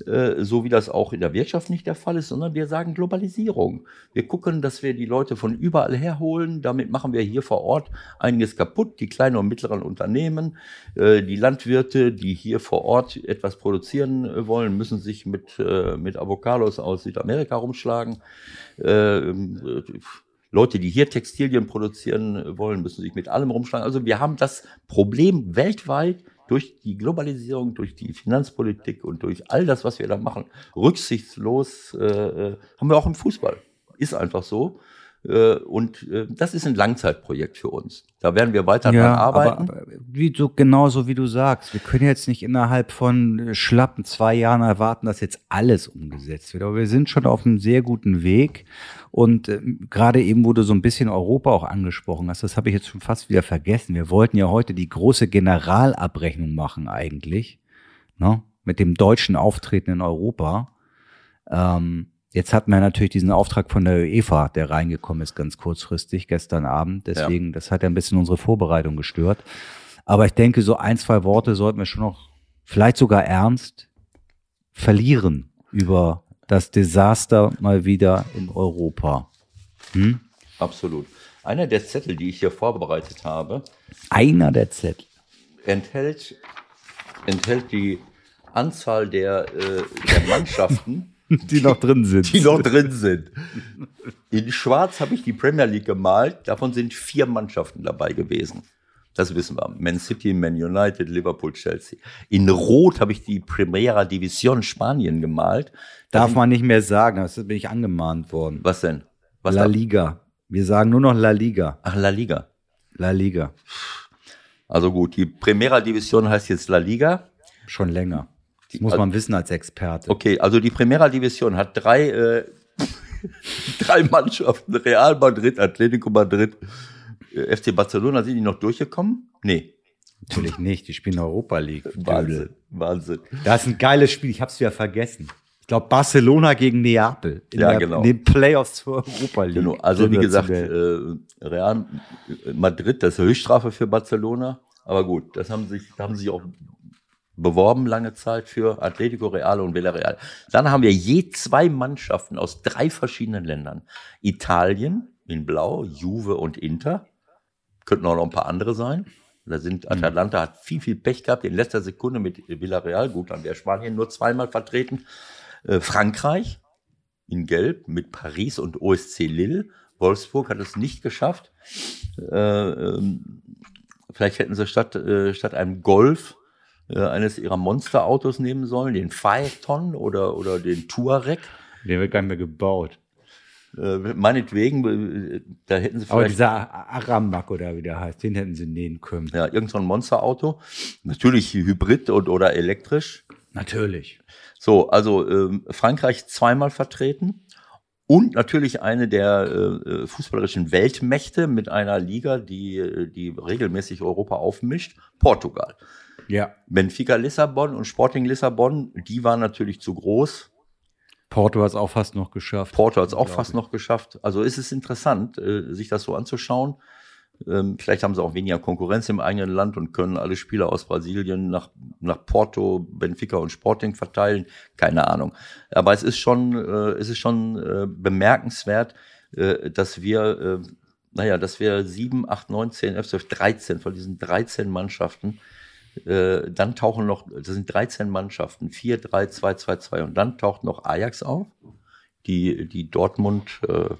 äh, so wie das auch in der Wirtschaft nicht der Fall ist, sondern wir sagen Globalisierung. Wir gucken, dass wir die Leute von überall herholen. Damit machen wir hier vor Ort einiges kaputt. Die kleinen und mittleren Unternehmen, äh, die Landwirte, die hier vor Ort etwas produzieren äh, wollen, müssen sich mit, mit Avocados aus Südamerika rumschlagen. Äh, Leute, die hier Textilien produzieren wollen, müssen sich mit allem rumschlagen. Also wir haben das Problem weltweit durch die Globalisierung, durch die Finanzpolitik und durch all das, was wir da machen, rücksichtslos, äh, äh haben wir auch im Fußball. Ist einfach so. Äh, und äh, das ist ein Langzeitprojekt für uns. Da werden wir weiter ja, dran arbeiten. Aber, aber wie du, genauso wie du sagst, wir können jetzt nicht innerhalb von schlappen zwei Jahren erwarten, dass jetzt alles umgesetzt wird. Aber wir sind schon auf einem sehr guten Weg. Und äh, gerade eben wurde so ein bisschen Europa auch angesprochen hast, das habe ich jetzt schon fast wieder vergessen. Wir wollten ja heute die große Generalabrechnung machen eigentlich, ne? mit dem deutschen Auftreten in Europa. Ähm, Jetzt hatten wir natürlich diesen Auftrag von der UEFA, der reingekommen ist, ganz kurzfristig gestern Abend. Deswegen, ja. das hat ja ein bisschen unsere Vorbereitung gestört. Aber ich denke, so ein, zwei Worte sollten wir schon noch, vielleicht sogar ernst, verlieren über das Desaster mal wieder in Europa. Hm? Absolut. Einer der Zettel, die ich hier vorbereitet habe. Einer der Zettel. Enthält, enthält die Anzahl der, äh, der Mannschaften. die noch drin sind. Die noch drin sind. In Schwarz habe ich die Premier League gemalt. Davon sind vier Mannschaften dabei gewesen. Das wissen wir. Man City, Man United, Liverpool, Chelsea. In Rot habe ich die Primera Division Spanien gemalt. Darf man nicht mehr sagen, das bin ich angemahnt worden. Was denn? Was La Liga. Wir sagen nur noch La Liga. Ach, La Liga. La Liga. Also gut, die Primera Division heißt jetzt La Liga. Schon länger. Das muss man wissen als Experte. Okay, also die Primera Division hat drei, äh, drei Mannschaften. Real Madrid, Atletico Madrid, äh, FC Barcelona. Sind die noch durchgekommen? Nee. Natürlich nicht. Die spielen Europa League. Wahnsinn. Wahnsinn. Das ist ein geiles Spiel. Ich habe es ja vergessen. Ich glaube Barcelona gegen Neapel. In ja, der, genau. In den Playoffs zur Europa League. Genau. Also wie gesagt, äh, Real Madrid, das ist Höchststrafe für Barcelona. Aber gut, das haben sich, da haben sich auch beworben lange Zeit für Atletico Real und Villarreal. Dann haben wir je zwei Mannschaften aus drei verschiedenen Ländern. Italien in Blau, Juve und Inter. Könnten auch noch ein paar andere sein. Da sind mhm. Atalanta hat viel, viel Pech gehabt in letzter Sekunde mit Villarreal. Gut, dann wäre Spanien nur zweimal vertreten. Äh, Frankreich in Gelb mit Paris und OSC Lille. Wolfsburg hat es nicht geschafft. Äh, ähm, vielleicht hätten sie statt, äh, statt einem Golf äh, eines ihrer Monsterautos nehmen sollen, den Phaeton oder, oder den Touareg. Der wird gar nicht mehr gebaut. Äh, meinetwegen, äh, da hätten sie vielleicht. Aber dieser Aramak oder wie der heißt, den hätten sie nehmen können. Ja, irgendein so Monsterauto. Natürlich Hybrid und, oder elektrisch. Natürlich. So, also ähm, Frankreich zweimal vertreten und natürlich eine der äh, fußballerischen Weltmächte mit einer Liga, die, äh, die regelmäßig Europa aufmischt, Portugal. Ja. Benfica Lissabon und Sporting Lissabon, die waren natürlich zu groß. Porto hat es auch fast noch geschafft. Porto hat es auch fast noch geschafft. Also ist es interessant, äh, sich das so anzuschauen. Ähm, vielleicht haben sie auch weniger Konkurrenz im eigenen Land und können alle Spieler aus Brasilien nach, nach Porto, Benfica und Sporting verteilen. Keine Ahnung. Aber es ist schon, äh, es ist schon äh, bemerkenswert, dass wir, naja, dass wir sieben, acht, neun, zehn, elf, zwölf, dreizehn von diesen dreizehn Mannschaften äh, dann tauchen noch, das sind 13 Mannschaften, 4, 3, 2, 2, 2 und dann taucht noch Ajax auf, die, die Dortmund äh,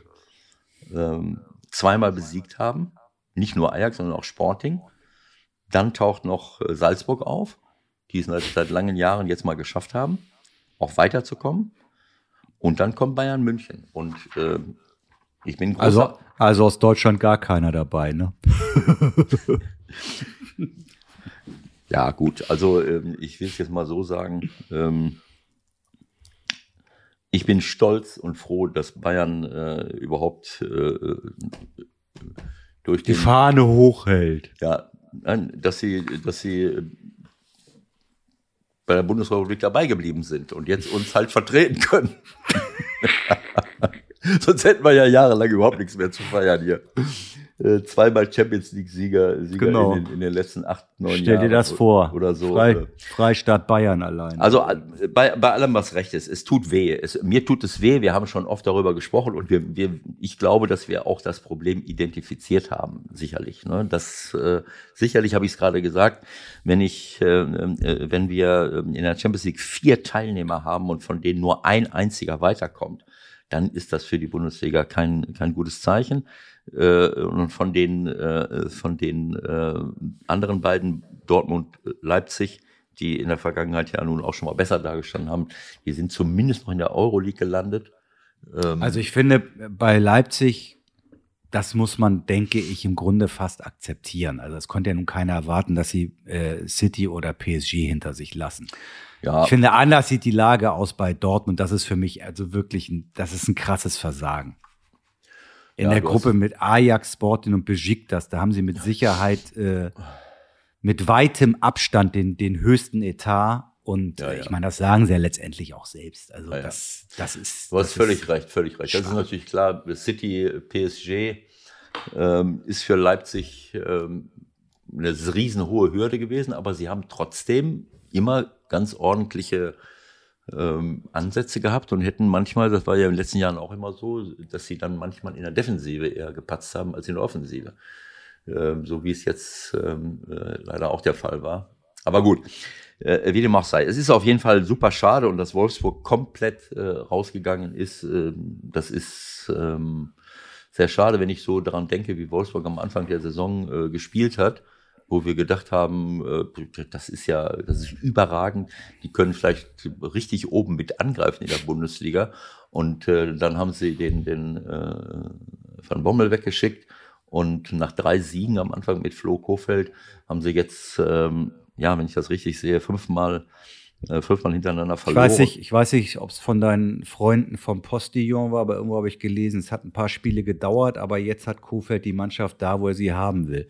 ähm, zweimal besiegt haben. Nicht nur Ajax, sondern auch Sporting. Dann taucht noch äh, Salzburg auf, die es seit, seit langen Jahren jetzt mal geschafft haben, auch weiterzukommen. Und dann kommt Bayern München. Und äh, ich bin großer, Also, also aus Deutschland gar keiner dabei, ne? Ja, gut, also ähm, ich will es jetzt mal so sagen. Ähm, ich bin stolz und froh, dass Bayern äh, überhaupt äh, durch Die den, Fahne hochhält. ja, nein, dass sie, dass sie bei der Bundesrepublik dabei geblieben sind und jetzt uns halt vertreten können. Sonst hätten wir ja jahrelang überhaupt nichts mehr zu feiern hier. Äh, zweimal Champions League-Sieger Sieger Genau. in, den, in den letzten acht, neun Stell Jahren. dir das vor. Oder so. Frei, äh. Freistaat Bayern allein. Also äh, bei, bei allem, was recht ist, es tut weh. Es, mir tut es weh. Wir haben schon oft darüber gesprochen und wir, wir, ich glaube, dass wir auch das Problem identifiziert haben, sicherlich. Ne? Das, äh, sicherlich habe ich es gerade gesagt, wenn ich, äh, äh, wenn wir äh, in der Champions League vier Teilnehmer haben und von denen nur ein einziger weiterkommt, dann ist das für die Bundesliga kein, kein gutes Zeichen. Äh, und von den, äh, von den äh, anderen beiden, Dortmund, äh, Leipzig, die in der Vergangenheit ja nun auch schon mal besser dargestanden haben, die sind zumindest noch in der Euroleague gelandet. Ähm, Also ich finde, bei Leipzig, das muss man, denke ich, im Grunde fast akzeptieren. Also es konnte ja nun keiner erwarten, dass sie äh, City oder PSG hinter sich lassen. ja, Ich finde, anders sieht die Lage aus bei Dortmund. Das ist für mich also wirklich, ein, das ist ein krasses Versagen. In Ja, der Gruppe hast- mit Ajax, Sporting und Besiktas, da haben sie mit Sicherheit äh, mit weitem Abstand den, den höchsten Etat. Und Ja, äh, ja. ich meine, das sagen sie ja letztendlich auch selbst. Also das, das ist. Du hast völlig ist, recht, völlig recht. Das ist natürlich klar. City, PSG ähm, ist für Leipzig ähm, eine riesenhohe Hürde gewesen, aber sie haben trotzdem immer ganz ordentliche ähm, Ansätze gehabt und hätten manchmal, das war ja in den letzten Jahren auch immer so, dass sie dann manchmal in der Defensive eher gepatzt haben als in der Offensive. Ähm, so wie es jetzt ähm, äh, leider auch der Fall war. Aber gut, äh, wie dem auch sei. Es ist auf jeden Fall super schade und dass Wolfsburg komplett äh, rausgegangen ist, ähm, das ist ähm, sehr schade, wenn ich so daran denke, wie Wolfsburg am Anfang der Saison äh, gespielt hat, wo wir gedacht haben, äh, das ist ja, das ist überragend, die können vielleicht richtig oben mit angreifen in der Bundesliga. Und äh, dann haben sie den, den äh, Van Bommel weggeschickt und nach drei Siegen am Anfang mit Flo Kofeld haben sie jetzt, ähm, ja, wenn ich das richtig sehe, fünfmal, fünfmal hintereinander Ich verloren. weiß nicht, ich weiß nicht, ob es von deinen Freunden vom Postillon war, aber irgendwo habe ich gelesen, es hat ein paar Spiele gedauert, aber jetzt hat Kofeld die Mannschaft da, wo er sie haben will.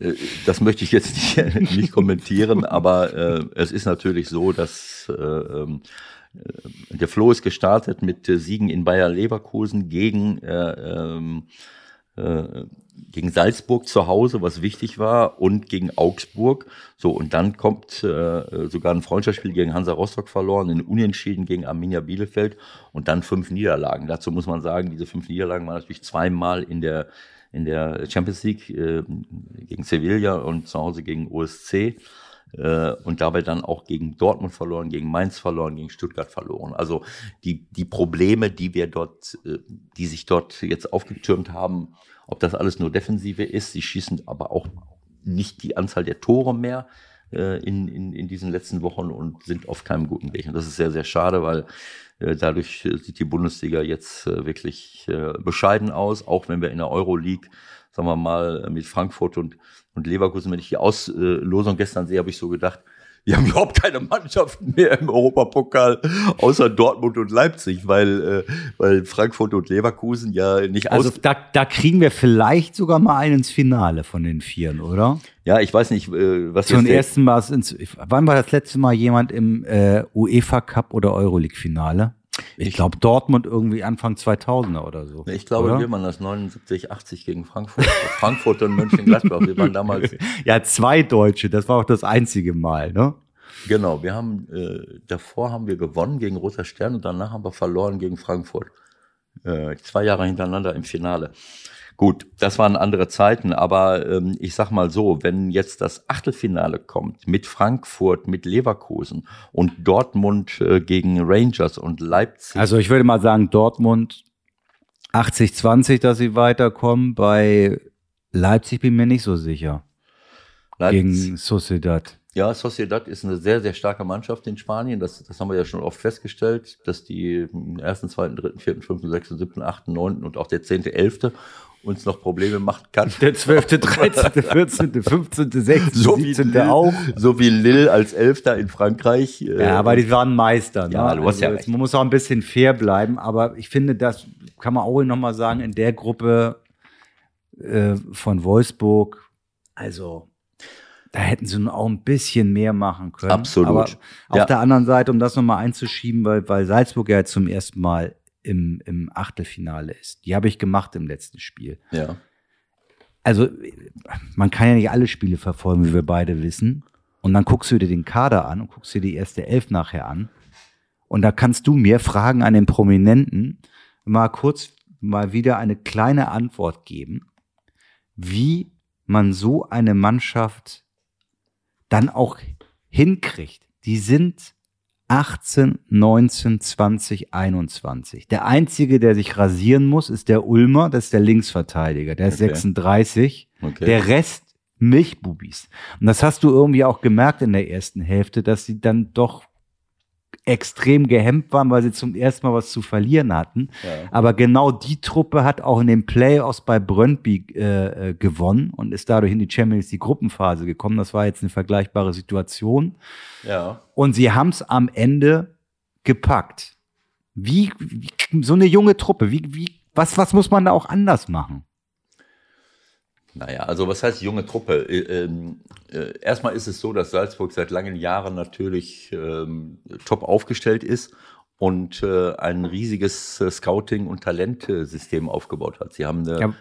Äh, Das möchte ich jetzt nicht, nicht kommentieren, aber äh, es ist natürlich so, dass äh, ähm, äh, der Flo ist gestartet mit äh, Siegen in Bayer Leverkusen gegen, äh, ähm, äh, gegen Salzburg zu Hause, was wichtig war, und gegen Augsburg. So, und dann kommt äh, sogar ein Freundschaftsspiel gegen Hansa Rostock verloren, ein Unentschieden gegen Arminia Bielefeld und dann fünf Niederlagen. Dazu muss man sagen, diese fünf Niederlagen waren natürlich zweimal in der in der Champions League äh, gegen Sevilla und zu Hause gegen OSC äh, und dabei dann auch gegen Dortmund verloren, gegen Mainz verloren, gegen Stuttgart verloren. Also die, die Probleme, die wir dort, äh, die sich dort jetzt aufgetürmt haben, ob das alles nur Defensive ist, sie schießen aber auch nicht die Anzahl der Tore mehr äh, in, in, in diesen letzten Wochen und sind auf keinem guten Weg. Und das ist sehr, sehr schade, weil äh, dadurch äh, sieht die Bundesliga jetzt äh, wirklich äh, bescheiden aus, auch wenn wir in der Euroleague, sagen wir mal, mit Frankfurt und, und Leverkusen, wenn ich die Auslosung gestern sehe, habe ich so gedacht, wir haben überhaupt keine Mannschaften mehr im Europapokal, außer Dortmund und Leipzig, weil, äh, weil Frankfurt und Leverkusen ja nicht Also da, da kriegen wir vielleicht sogar mal einen ins Finale von den Vieren, oder? Ja, ich weiß nicht, äh, was Zum ersten Mal ins, wann war das letzte Mal jemand im äh, UEFA Cup oder Euroleague Finale? Ich glaube Dortmund irgendwie Anfang 2000er oder so. Ich glaube, oder? wir waren das 79, 80 gegen Frankfurt. Frankfurt und Mönchengladbach. Wir waren damals. Ja, zwei Deutsche, das war auch das einzige Mal, ne? Genau, wir haben äh, davor haben wir gewonnen gegen Roter Stern und danach haben wir verloren gegen Frankfurt. Äh, zwei Jahre hintereinander im Finale. Gut, das waren andere Zeiten, aber ähm, ich sag mal so, wenn jetzt das Achtelfinale kommt mit Frankfurt, mit Leverkusen und Dortmund äh, gegen Rangers und Leipzig. Also ich würde mal sagen, Dortmund 80-20, dass sie weiterkommen. Bei Leipzig bin ich mir nicht so sicher. Leipzig, Gegen Sociedad. Ja, Sociedad ist eine sehr, sehr starke Mannschaft in Spanien. Das, das haben wir ja schon oft festgestellt, dass die ersten, zweiten, dritten, vierten, fünften, sechsten, siebten, achten, neunten und auch der zehnte, elfte uns noch Probleme machen kann. Der 12., 13., 14., 15., 16., So wie 17. Lille, auch. So wie Lille als Elfter in Frankreich. äh, Ja, aber die waren Meister. Ne? Ja, du hast ja jetzt- recht. Man muss auch ein bisschen fair bleiben, aber ich finde, das kann man auch nochmal sagen, in der Gruppe äh, von Wolfsburg, also da hätten sie auch ein bisschen mehr machen können. Absolut. Aber auf Ja. der anderen Seite, um das nochmal einzuschieben, weil, weil Salzburg ja zum ersten Mal im, im Achtelfinale ist. Die habe ich gemacht im letzten Spiel. ja. Also, man kann ja nicht alle Spiele verfolgen, wie wir beide wissen. Und dann guckst du dir den Kader an und guckst dir die erste Elf nachher an. Und da kannst du mir Fragen an den Prominenten mal kurz mal wieder eine kleine Antwort geben, wie man so eine Mannschaft dann auch hinkriegt. Die sind 18, 19, 20, 21. Der einzige, der sich rasieren muss, ist der Ulmer, das ist der Linksverteidiger, der ist Okay. 36. Okay. Der Rest Milchbubis. Und das hast du irgendwie auch gemerkt in der ersten Hälfte, dass sie dann doch extrem gehemmt waren, weil sie zum ersten Mal was zu verlieren hatten. Ja. Aber genau die Truppe hat auch in den Playoffs bei Brøndby äh, äh, gewonnen und ist dadurch in die Champions League Gruppenphase gekommen. Das war jetzt eine vergleichbare Situation. ja. Und sie haben es am Ende gepackt. Wie, wie so eine junge Truppe, wie, wie, was, was muss man da auch anders machen? Naja, also was heißt junge Truppe? Äh, ähm, äh, erstmal ist es so, dass Salzburg seit langen Jahren natürlich ähm, top aufgestellt ist und äh, ein riesiges äh, Scouting- und Talentsystem aufgebaut hat. Sie haben eine, Ja.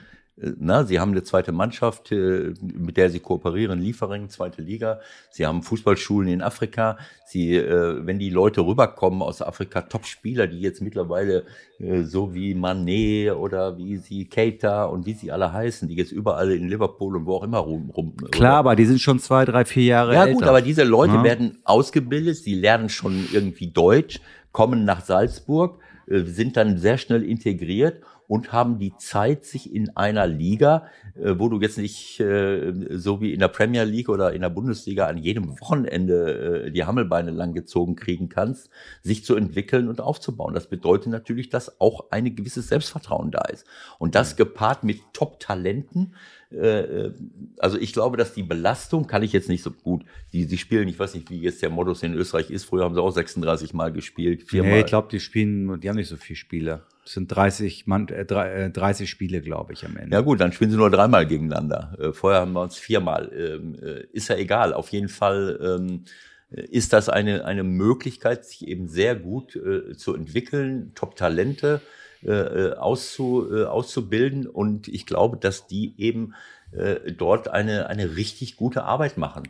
Na, sie haben eine zweite Mannschaft, äh, mit der sie kooperieren, Liefering, zweite Liga. Sie haben Fußballschulen in Afrika. Sie, äh, wenn die Leute rüberkommen aus Afrika, Top-Spieler, die jetzt mittlerweile äh, so wie Manet oder wie sie Keita und wie sie alle heißen, die jetzt überall in Liverpool und wo auch immer rum. rum Klar, aber die sind schon zwei, drei, vier Jahre ja älter. gut, aber diese Leute Ja. werden ausgebildet, sie lernen schon irgendwie Deutsch, kommen nach Salzburg, sind dann sehr schnell integriert und haben die Zeit, sich in einer Liga, äh, wo du jetzt nicht äh, so wie in der Premier League oder in der Bundesliga an jedem Wochenende äh, die Hammelbeine langgezogen kriegen kannst, sich zu entwickeln und aufzubauen. Das bedeutet natürlich, dass auch ein gewisses Selbstvertrauen da ist. Und das gepaart mit Top-Talenten, äh, also ich glaube, dass die Belastung kann ich jetzt nicht so gut. Die, die spielen, ich weiß nicht, wie jetzt der Modus in Österreich ist. Früher haben sie auch 36 Mal gespielt, viermal. Nee, ich glaube, die spielen, die haben nicht so viele Spiele. Es sind 30, Mann, äh, drei- äh, 30 Spiele, glaube ich, am Ende. Ja gut, dann spielen sie nur dreimal gegeneinander. Äh, vorher haben wir uns viermal. Ähm, äh, ist ja egal. Auf jeden Fall ähm, ist das eine, eine Möglichkeit, sich eben sehr gut äh, zu entwickeln, Top-Talente äh, äh, auszu, äh, auszubilden. Und ich glaube, dass die eben äh, dort eine, eine richtig gute Arbeit machen.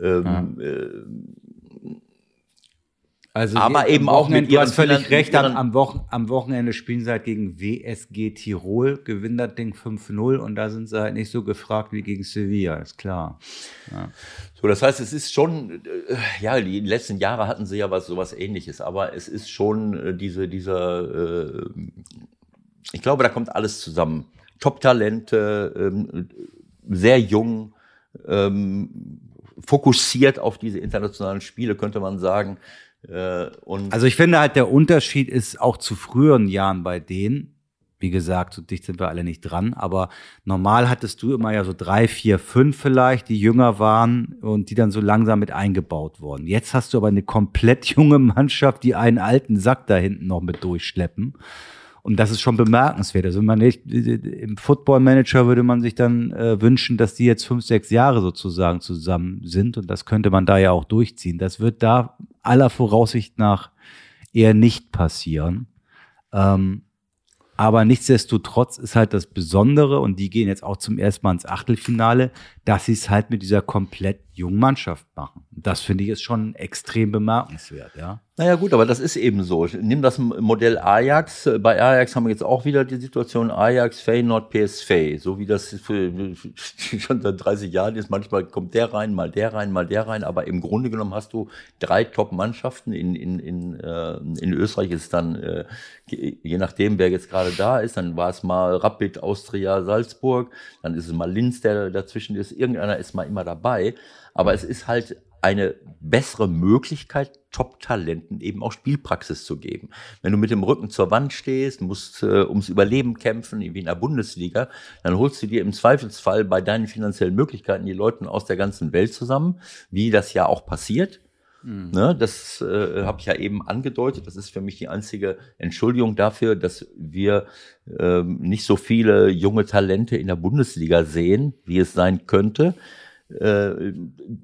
Ähm, äh, Also Aber eben auch mit du ihren hast völlig Finan- recht, am, am, Wochen, am Wochenende spielen sie halt gegen WSG Tirol, gewinnen das Ding 5-0 und da sind sie halt nicht so gefragt wie gegen Sevilla, ist klar. So, das heißt, es ist schon, äh, ja, die letzten Jahre hatten sie ja was sowas ähnliches, aber es ist schon äh, diese, dieser, äh, ich glaube, da kommt alles zusammen. Top-Talente, ähm, sehr jung, ähm, fokussiert auf diese internationalen Spiele, könnte man sagen. Äh, und Also ich finde halt, der Unterschied ist auch zu früheren Jahren bei denen. Wie gesagt, so dicht sind wir alle nicht dran, aber normal hattest du immer ja so drei, vier, fünf vielleicht, die jünger waren und die dann so langsam mit eingebaut wurden. Jetzt hast du aber eine komplett junge Mannschaft, die einen alten Sack da hinten noch mit durchschleppen. Und das ist schon bemerkenswert. Also man nicht, im Football Manager würde man sich dann äh, wünschen, dass die jetzt fünf, sechs Jahre sozusagen zusammen sind. Und das könnte man da ja auch durchziehen. Das wird da aller Voraussicht nach eher nicht passieren. Ähm, aber nichtsdestotrotz ist halt das Besondere, und die gehen jetzt auch zum ersten Mal ins Achtelfinale, dass sie es halt mit dieser komplett jungen Mannschaft machen. Das finde ich ist schon extrem bemerkenswert, ja. Naja gut, aber das ist eben so. Nimm das Modell Ajax. Bei Ajax haben wir jetzt auch wieder die Situation Ajax, Feyenoord, PSV. So wie das für, schon seit 30 Jahren ist. Manchmal kommt der rein, mal der rein, mal der rein. Aber im Grunde genommen hast du drei Top-Mannschaften. In, in, in, äh, in Österreich ist dann, äh, je nachdem, wer jetzt gerade da ist, dann war es mal Rapid, Austria, Salzburg. Dann ist es mal Linz, der dazwischen ist. Irgendeiner ist mal immer dabei. Aber es ist halt eine bessere Möglichkeit, Top-Talenten eben auch Spielpraxis zu geben. Wenn du mit dem Rücken zur Wand stehst, musst äh, ums Überleben kämpfen, wie in der Bundesliga, dann holst du dir im Zweifelsfall bei deinen finanziellen Möglichkeiten die Leute aus der ganzen Welt zusammen, wie das ja auch passiert. Mhm. Ne, das äh, habe ich ja eben angedeutet. Das ist für mich die einzige Entschuldigung dafür, dass wir ähm, nicht so viele junge Talente in der Bundesliga sehen, wie es sein könnte äh,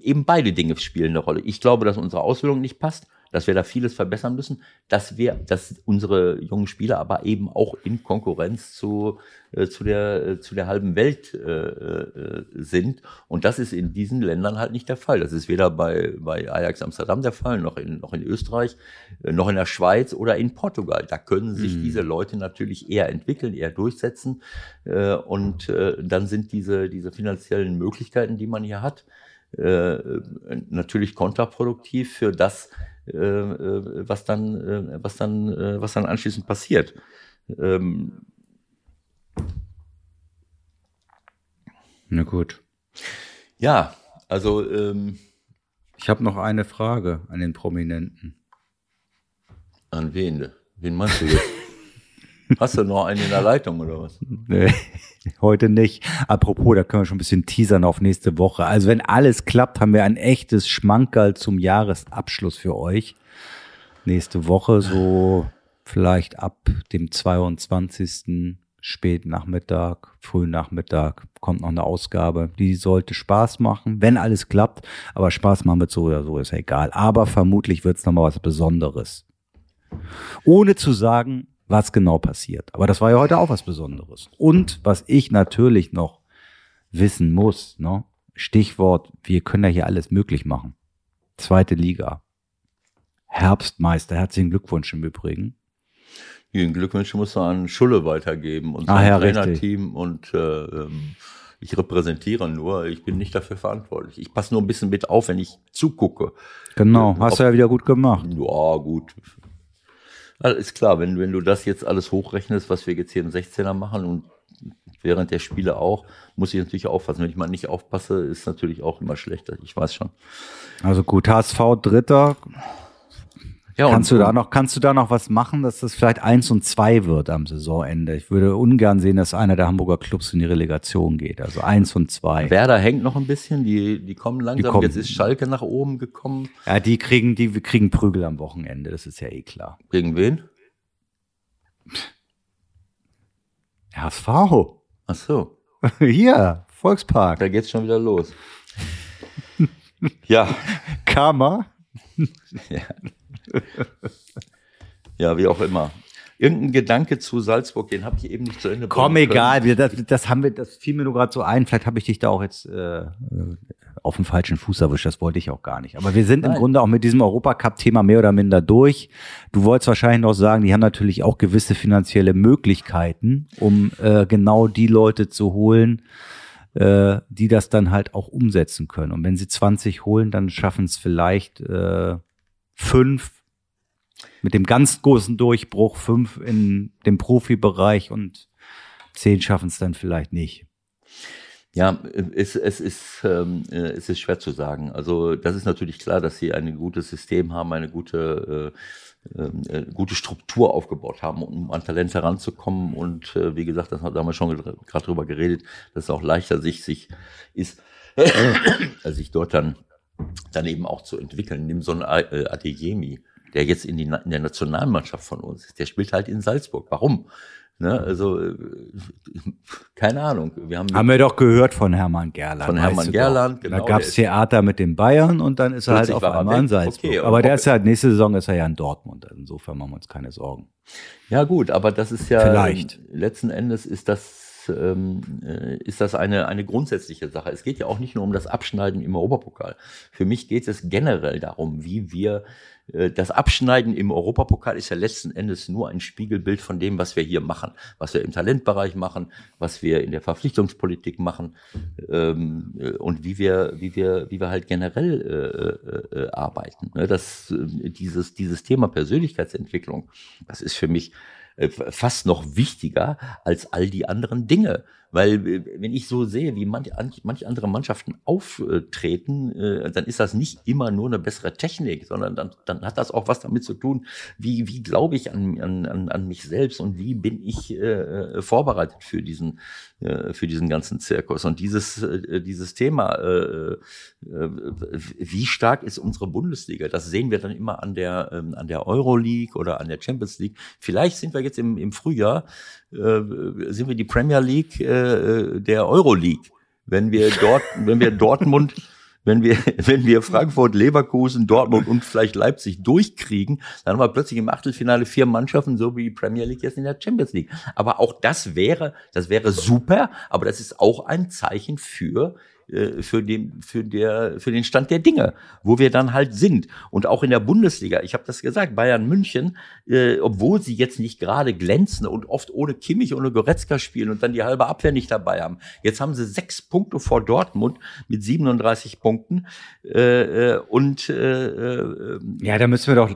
eben beide Dinge spielen eine Rolle. Ich glaube, dass unsere Ausbildung nicht passt, dass wir da vieles verbessern müssen, dass wir, dass unsere jungen Spieler aber eben auch in Konkurrenz zu, äh, zu, der, äh, zu der halben Welt äh, äh, sind. Und das ist in diesen Ländern halt nicht der Fall. Das ist weder bei, bei Ajax Amsterdam der Fall, noch in, noch in Österreich, äh, noch in der Schweiz oder in Portugal. Da können sich mhm. diese Leute natürlich eher entwickeln, eher durchsetzen. Äh, und dann sind diese, diese finanziellen Möglichkeiten, die man hier hat, äh, natürlich kontraproduktiv für das, äh, äh, was dann, äh, was dann, äh, was dann anschließend passiert. Ähm, Na gut. Ja, also ähm, ich habe noch eine Frage an den Prominenten. An wen? Wen meinst du jetzt? Hast du noch einen in der Leitung oder was? Nee, heute nicht. Apropos, da können wir schon ein bisschen teasern auf nächste Woche. Also wenn alles klappt, haben wir ein echtes Schmankerl zum Jahresabschluss für euch. Nächste Woche, so vielleicht ab dem 22. Spätnachmittag, frühen Nachmittag kommt noch eine Ausgabe. Die sollte Spaß machen, wenn alles klappt. Aber Spaß machen wird so oder so, ist ja egal. Aber vermutlich wird es nochmal was Besonderes. Ohne zu sagen, was genau passiert. Aber das war ja heute auch was Besonderes. Und was ich natürlich noch wissen muss, ne? Stichwort, wir können ja hier alles möglich machen. Zweite Liga. Herbstmeister, herzlichen Glückwunsch im Übrigen. Den Glückwünsche muss man an Schulle weitergeben und sein ja, Trainerteam und äh, ähm, ich repräsentiere nur, ich bin nicht dafür verantwortlich. Ich passe nur ein bisschen mit auf, wenn ich zugucke. Genau, hast Ob, du ja wieder gut gemacht. Ja, gut. Also ist klar, wenn, wenn du das jetzt alles hochrechnest, was wir jetzt hier im 16er machen und während der Spiele auch, muss ich natürlich aufpassen. Wenn ich mal nicht aufpasse, ist natürlich auch immer schlechter. Ich weiß schon. Also gut, HSV Dritter. Ja, kannst du da noch, kannst du da noch was machen, dass das vielleicht eins und zwei wird am Saisonende? Ich würde ungern sehen, dass einer der Hamburger Clubs in die Relegation geht. Also eins und zwei. Werder hängt noch ein bisschen, die, die kommen langsam. Die kommen. Jetzt ist Schalke nach oben gekommen. Ja, die kriegen, die kriegen Prügel am Wochenende, das ist ja eh klar. Gegen wen? HSV. Ach so. Hier, Volkspark. Da geht's schon wieder los. ja. Karma. ja. ja, wie auch immer. Irgendein Gedanke zu Salzburg, den habe ich eben nicht zu Ende Komm, egal, wir, das, das haben wir, das fiel mir nur gerade so ein. Vielleicht habe ich dich da auch jetzt äh, auf dem falschen Fuß erwischt. Das wollte ich auch gar nicht. Aber wir sind Nein. im Grunde auch mit diesem Europacup-Thema mehr oder minder durch. Du wolltest wahrscheinlich noch sagen, die haben natürlich auch gewisse finanzielle Möglichkeiten, um äh, genau die Leute zu holen, äh, die das dann halt auch umsetzen können. Und wenn sie 20 holen, dann schaffen es vielleicht äh, fünf mit dem ganz großen Durchbruch, fünf in dem Profibereich und zehn schaffen es dann vielleicht nicht. Ja, es, es, ist, ähm, es ist schwer zu sagen. Also das ist natürlich klar, dass sie ein gutes System haben, eine gute, äh, äh, gute Struktur aufgebaut haben, um an Talent heranzukommen. Und äh, wie gesagt, das haben wir schon gerade drüber geredet, dass es auch leichter sich, sich ist, sich dort dann, dann eben auch zu entwickeln. Nimm so ein äh, Adeyemi der jetzt in, die, in der Nationalmannschaft von uns ist, der spielt halt in Salzburg. Warum? Ne, also, äh, keine Ahnung. Wir haben, haben wir doch gehört von Hermann Gerland. Von Hermann Gerland, genau. Da gab es Theater mit den Bayern und dann ist er halt auf einmal in Salzburg. Okay, aber der ist ja, nächste Saison ist er ja in Dortmund. Insofern machen wir uns keine Sorgen. Ja, gut, aber das ist ja. Vielleicht. Letzten Endes ist das ähm, äh, ist das eine, eine grundsätzliche Sache. Es geht ja auch nicht nur um das Abschneiden im Europapokal. Für mich geht es generell darum, wie wir äh, das Abschneiden im Europapokal ist ja letzten Endes nur ein Spiegelbild von dem, was wir hier machen, was wir im Talentbereich machen, was wir in der Verpflichtungspolitik machen ähm, äh, und wie wir, wie wir, wie wir halt generell arbeiten. Ne, das, dieses, dieses Thema Persönlichkeitsentwicklung, das ist für mich fast noch wichtiger als all die anderen Dinge. Weil äh, wenn ich so sehe, wie manche, manche andere Mannschaften auftreten, äh, dann ist das nicht immer nur eine bessere Technik, sondern dann, dann hat das auch was damit zu tun, wie, wie glaube ich an, an, an mich selbst und wie bin ich äh, vorbereitet für diesen, äh, für diesen ganzen Zirkus. Und dieses, äh, dieses Thema, äh, wie stark ist unsere Bundesliga, das sehen wir dann immer an der, ähm, an der Euroleague oder an der Champions League. Vielleicht sind wir jetzt im, im Frühjahr, sind wir die Premier League der Euroleague. Wenn wir dort, wenn wir Dortmund wenn wir, wenn wir Frankfurt, Leverkusen, Dortmund und vielleicht Leipzig durchkriegen, dann haben wir plötzlich im Achtelfinale vier Mannschaften, so wie die Premier League jetzt in der Champions League. Aber auch das wäre, das wäre super, aber das ist auch ein Zeichen für äh, für den, für, der, für den Stand der Dinge, wo wir dann halt sind. Und auch in der Bundesliga, ich habe das gesagt, Bayern München, äh, obwohl sie jetzt nicht gerade glänzen und oft ohne Kimmich, ohne Goretzka spielen und dann die halbe Abwehr nicht dabei haben. Jetzt haben sie sechs Punkte vor Dortmund mit 37 Punkten. Äh, äh, und äh, äh, ja, da müssen wir doch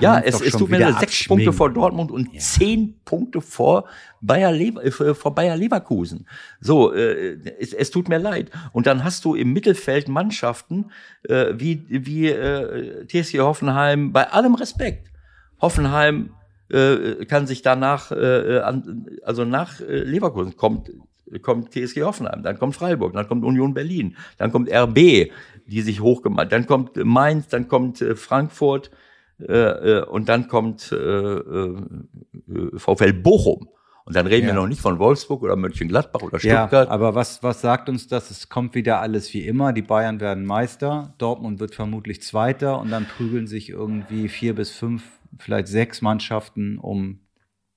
ja, es, es tut mir leid, sechs Punkte vor Dortmund und ja. zehn Punkte vor Bayer, Lever, äh, vor Bayer Leverkusen. So, äh, es, es tut mir leid. Und dann hast du im Mittelfeld Mannschaften äh, wie, wie äh, TSG Hoffenheim, bei allem Respekt. Hoffenheim äh, kann sich danach, äh, an, also nach äh, Leverkusen kommt, kommt TSG Hoffenheim, dann kommt Freiburg, dann kommt Union Berlin, dann kommt RB, die sich hochgemacht, dann kommt Mainz, dann kommt äh, Frankfurt, äh, äh, und dann kommt äh, äh, VfL Bochum. Und dann reden ja. wir noch nicht von Wolfsburg oder Mönchengladbach oder Stuttgart. Ja, aber was, was sagt uns das? Es kommt wieder alles wie immer. Die Bayern werden Meister, Dortmund wird vermutlich Zweiter und dann prügeln sich irgendwie vier bis fünf, vielleicht sechs Mannschaften um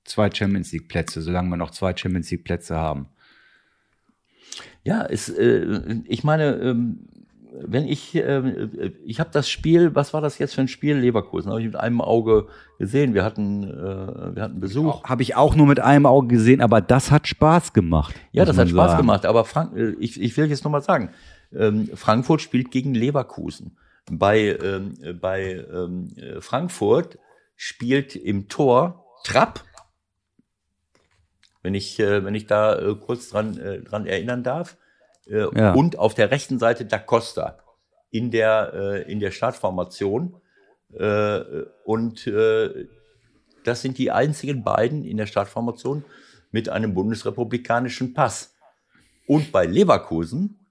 zwei Champions League Plätze, solange wir noch zwei Champions League Plätze haben. Ja, es, äh, ich meine, ähm, wenn ich, äh, ich habe das Spiel, was war das jetzt für ein Spiel? Leverkusen, habe ich mit einem Auge gesehen. Wir hatten, äh, wir hatten Besuch. Habe ich auch nur mit einem Auge gesehen, aber das hat Spaß gemacht. Ja, das hat Spaß sagen. gemacht. Aber Frank, äh, ich, ich will jetzt nochmal sagen, ähm, Frankfurt spielt gegen Leverkusen. Bei, ähm, bei ähm, Frankfurt spielt im Tor Trapp. Wenn ich, äh, wenn ich da äh, kurz dran, äh, dran erinnern darf äh, ja. und auf der rechten Seite Da Costa in der, äh, in der Startformation. Äh, und äh, das sind die einzigen beiden in der Startformation mit einem bundesrepublikanischen Pass. Und bei Leverkusen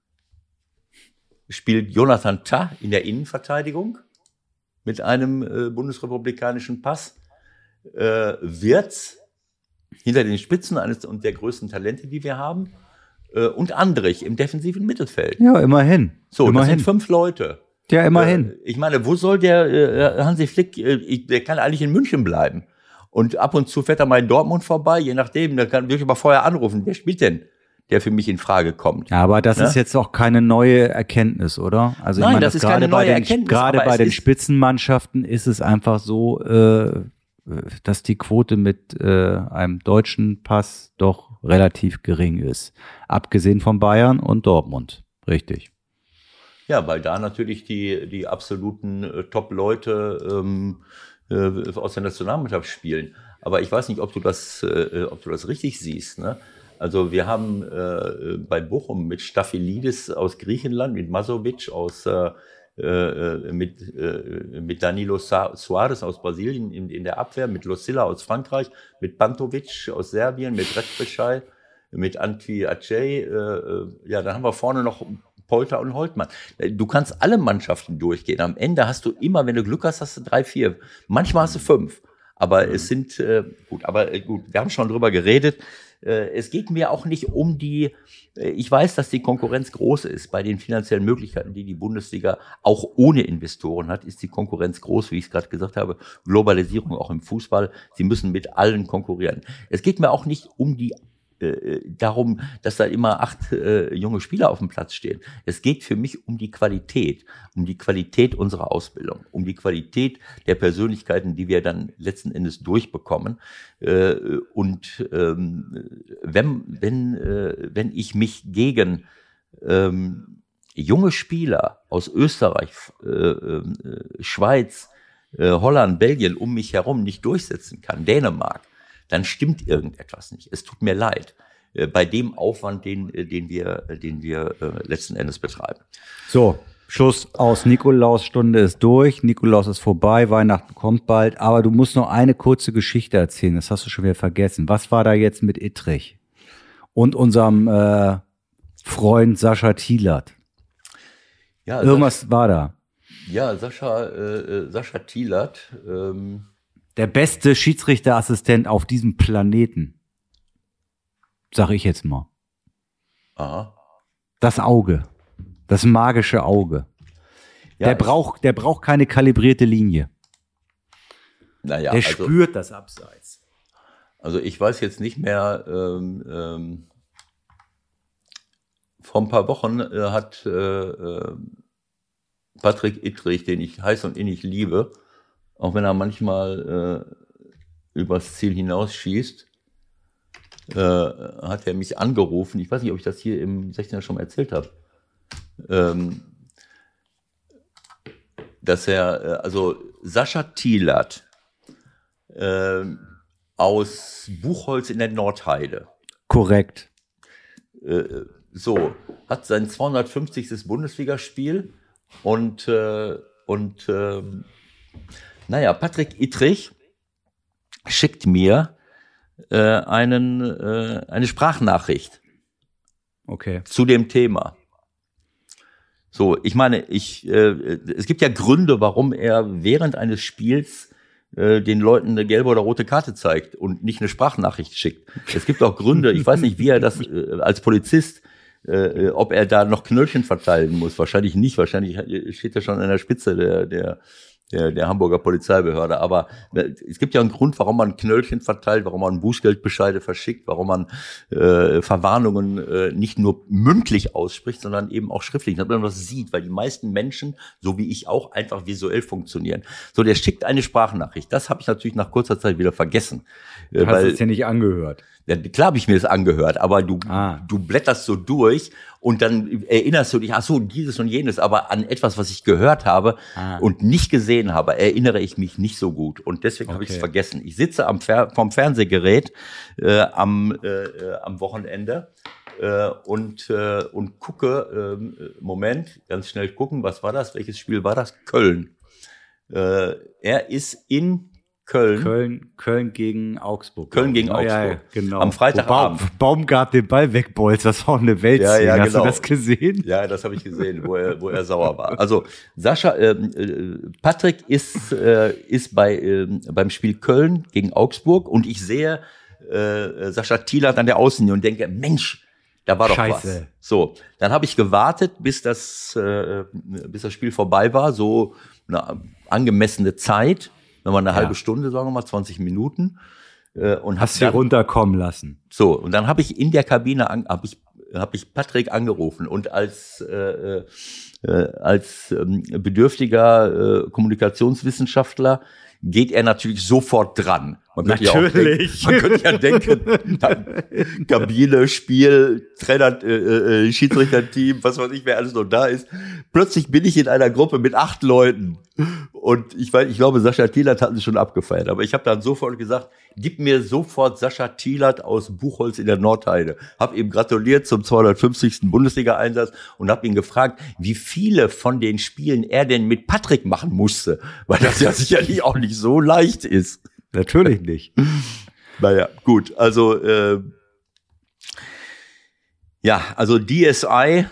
spielt Jonathan Tah in der Innenverteidigung mit einem äh, bundesrepublikanischen Pass. Äh, Wirtz hinter den Spitzen eines und der größten Talente, die wir haben und Andrich im defensiven Mittelfeld. Ja, immerhin. So, immerhin. das sind fünf Leute. Ja, immerhin. Äh, ich meine, wo soll der äh, Hansi Flick, äh, der kann eigentlich in München bleiben. Und ab und zu fährt er mal in Dortmund vorbei, je nachdem, da kann ich aber vorher anrufen, wer spielt denn? der für mich in Frage kommt. Ja, aber das ne? ist jetzt auch keine neue Erkenntnis, oder? Also Nein, ich meine, das, das ist keine neue den, Erkenntnis. Gerade bei den Spitzenmannschaften ist es einfach so, äh, dass die Quote mit äh, einem deutschen Pass doch relativ gering ist. Abgesehen von Bayern und Dortmund. Richtig. Ja, weil da natürlich die, die absoluten äh, Top-Leute ähm, äh, aus der Nationalmannschaft spielen. Aber ich weiß nicht, ob du das, äh, ob du das richtig siehst. Ne? Also wir haben äh, bei Bochum mit Staphylidis aus Griechenland, mit Masovic aus äh, äh, mit, äh, mit Danilo Suarez aus Brasilien in, in der Abwehr, mit Lucilla aus Frankreich, mit Bantovic aus Serbien, mit Recpechai, mit Antwi Acey. Äh, äh, ja, dann haben wir vorne noch Polter und Holtmann. Du kannst alle Mannschaften durchgehen. Am Ende hast du immer, wenn du Glück hast, hast du drei, vier. Manchmal hast du fünf. Aber mhm. es sind, äh, gut, aber äh, gut, wir haben schon drüber geredet. Äh, es geht mir auch nicht um die, äh, ich weiß, dass die Konkurrenz groß ist. Bei den finanziellen Möglichkeiten, die die Bundesliga auch ohne Investoren hat, ist die Konkurrenz groß, wie ich es gerade gesagt habe. Globalisierung auch im Fußball. Sie müssen mit allen konkurrieren. Es geht mir auch nicht um die äh, darum, dass da immer acht äh, junge Spieler auf dem Platz stehen. Es geht für mich um die Qualität, um die Qualität unserer Ausbildung, um die Qualität der Persönlichkeiten, die wir dann letzten Endes durchbekommen. Äh, und ähm, wenn, wenn, äh, wenn ich mich gegen ähm, junge Spieler aus Österreich, äh, äh, Schweiz, äh, Holland, Belgien um mich herum nicht durchsetzen kann, Dänemark, dann stimmt irgendetwas nicht. Es tut mir leid äh, bei dem Aufwand, den, äh, den wir, äh, den wir letzten Endes betreiben. So, Schluss aus. Nikolausstunde ist durch, Nikolaus ist vorbei, Weihnachten kommt bald, aber du musst noch eine kurze Geschichte erzählen, das hast du schon wieder vergessen. Was war da jetzt mit Ittrich und unserem äh, Freund Sascha Thielert? Ja, Irgendwas Sascha, war da. Ja, Sascha, äh, Sascha Thielert, ähm, der beste Schiedsrichterassistent auf diesem Planeten. Sag ich jetzt mal. Aha. Das Auge. Das magische Auge. Ja, der braucht, der braucht keine kalibrierte Linie. Naja, der also, spürt das Abseits. Also ich weiß jetzt nicht mehr, ähm, ähm, vor ein paar Wochen äh, hat äh, äh Patrick Ittrich, den ich heiß und innig liebe, auch wenn er manchmal äh, übers Ziel hinausschießt, äh, hat er mich angerufen. Ich weiß nicht, ob ich das hier im 16er schon mal erzählt habe. Ähm, dass er, äh, also Sascha Thielert äh, aus Buchholz in der Nordheide. Korrekt. Äh, so, hat sein 250. Bundesligaspiel und, äh, und ähm, naja, Patrick Ittrich schickt mir äh, einen, äh, eine Sprachnachricht. Okay. Zu dem Thema. So, ich meine, ich, äh, es gibt ja Gründe, warum er während eines Spiels äh, den Leuten eine gelbe oder rote Karte zeigt und nicht eine Sprachnachricht schickt. Es gibt auch Gründe, ich weiß nicht, wie er das äh, als Polizist, äh, ob er da noch Knöllchen verteilen muss. Wahrscheinlich nicht. Wahrscheinlich steht er schon an der Spitze der, der, der, der Hamburger Polizeibehörde. Aber äh, es gibt ja einen Grund, warum man Knöllchen verteilt, warum man Bußgeldbescheide verschickt, warum man äh, Verwarnungen äh, nicht nur mündlich ausspricht, sondern eben auch schriftlich, damit man das sieht, weil die meisten Menschen, so wie ich auch, einfach visuell funktionieren. So, der schickt eine Sprachnachricht. Das habe ich natürlich nach kurzer Zeit wieder vergessen. Du hast weil, es ja nicht angehört. Klar habe ich mir das angehört, aber du, ah. du blätterst so durch und dann erinnerst du dich, ach so, dieses und jenes, aber an etwas, was ich gehört habe ah. und nicht gesehen habe, erinnere ich mich nicht so gut und deswegen okay. habe ich es vergessen. Ich sitze am Fer vom Fernsehgerät äh, am, äh, am Wochenende äh, und, äh, und gucke, äh, Moment, ganz schnell gucken, was war das, welches Spiel war das? Köln. Äh, er ist in Köln. Köln, Köln gegen Augsburg. Köln gegen Augsburg. Ja, ja, genau. Am Freitagabend. Baum, Baumgart den Ball wegbolzt, das war auch eine Welt. Ja, ja, Hast genau. du das gesehen? Ja, das habe ich gesehen, wo er, wo er sauer war. Also Sascha, ähm, äh, Patrick ist, äh, ist bei, äh, beim Spiel Köln gegen Augsburg und ich sehe äh, Sascha Thielert an der Außenlinie und denke, Mensch, da war doch Scheiße. was. So, dann habe ich gewartet, bis das, äh, bis das Spiel vorbei war, so eine angemessene Zeit nochmal eine ja. halbe Stunde, sagen wir mal, 20 Minuten. Äh, und Hast sie runterkommen lassen. So, und dann habe ich in der Kabine, habe ich, hab ich Patrick angerufen und als, äh, äh, als ähm, bedürftiger äh, Kommunikationswissenschaftler geht er natürlich sofort dran. Man natürlich. Ja denken, man könnte ja denken, Kabine, Spiel, Trainer, äh, äh, Schiedsrichterteam, was weiß ich, wer alles noch da ist. Plötzlich bin ich in einer Gruppe mit acht Leuten. Und ich weiß, ich glaube, Sascha Thielert hat sich schon abgefeiert. Aber ich habe dann sofort gesagt, gib mir sofort Sascha Thielert aus Buchholz in der Nordheide. Hab ihm gratuliert zum 250. Bundesliga-Einsatz und habe ihn gefragt, wie viele von den Spielen er denn mit Patrick machen musste. Weil das ja sicherlich auch nicht so leicht ist. Natürlich nicht. naja, gut. Also äh, ja, also DSI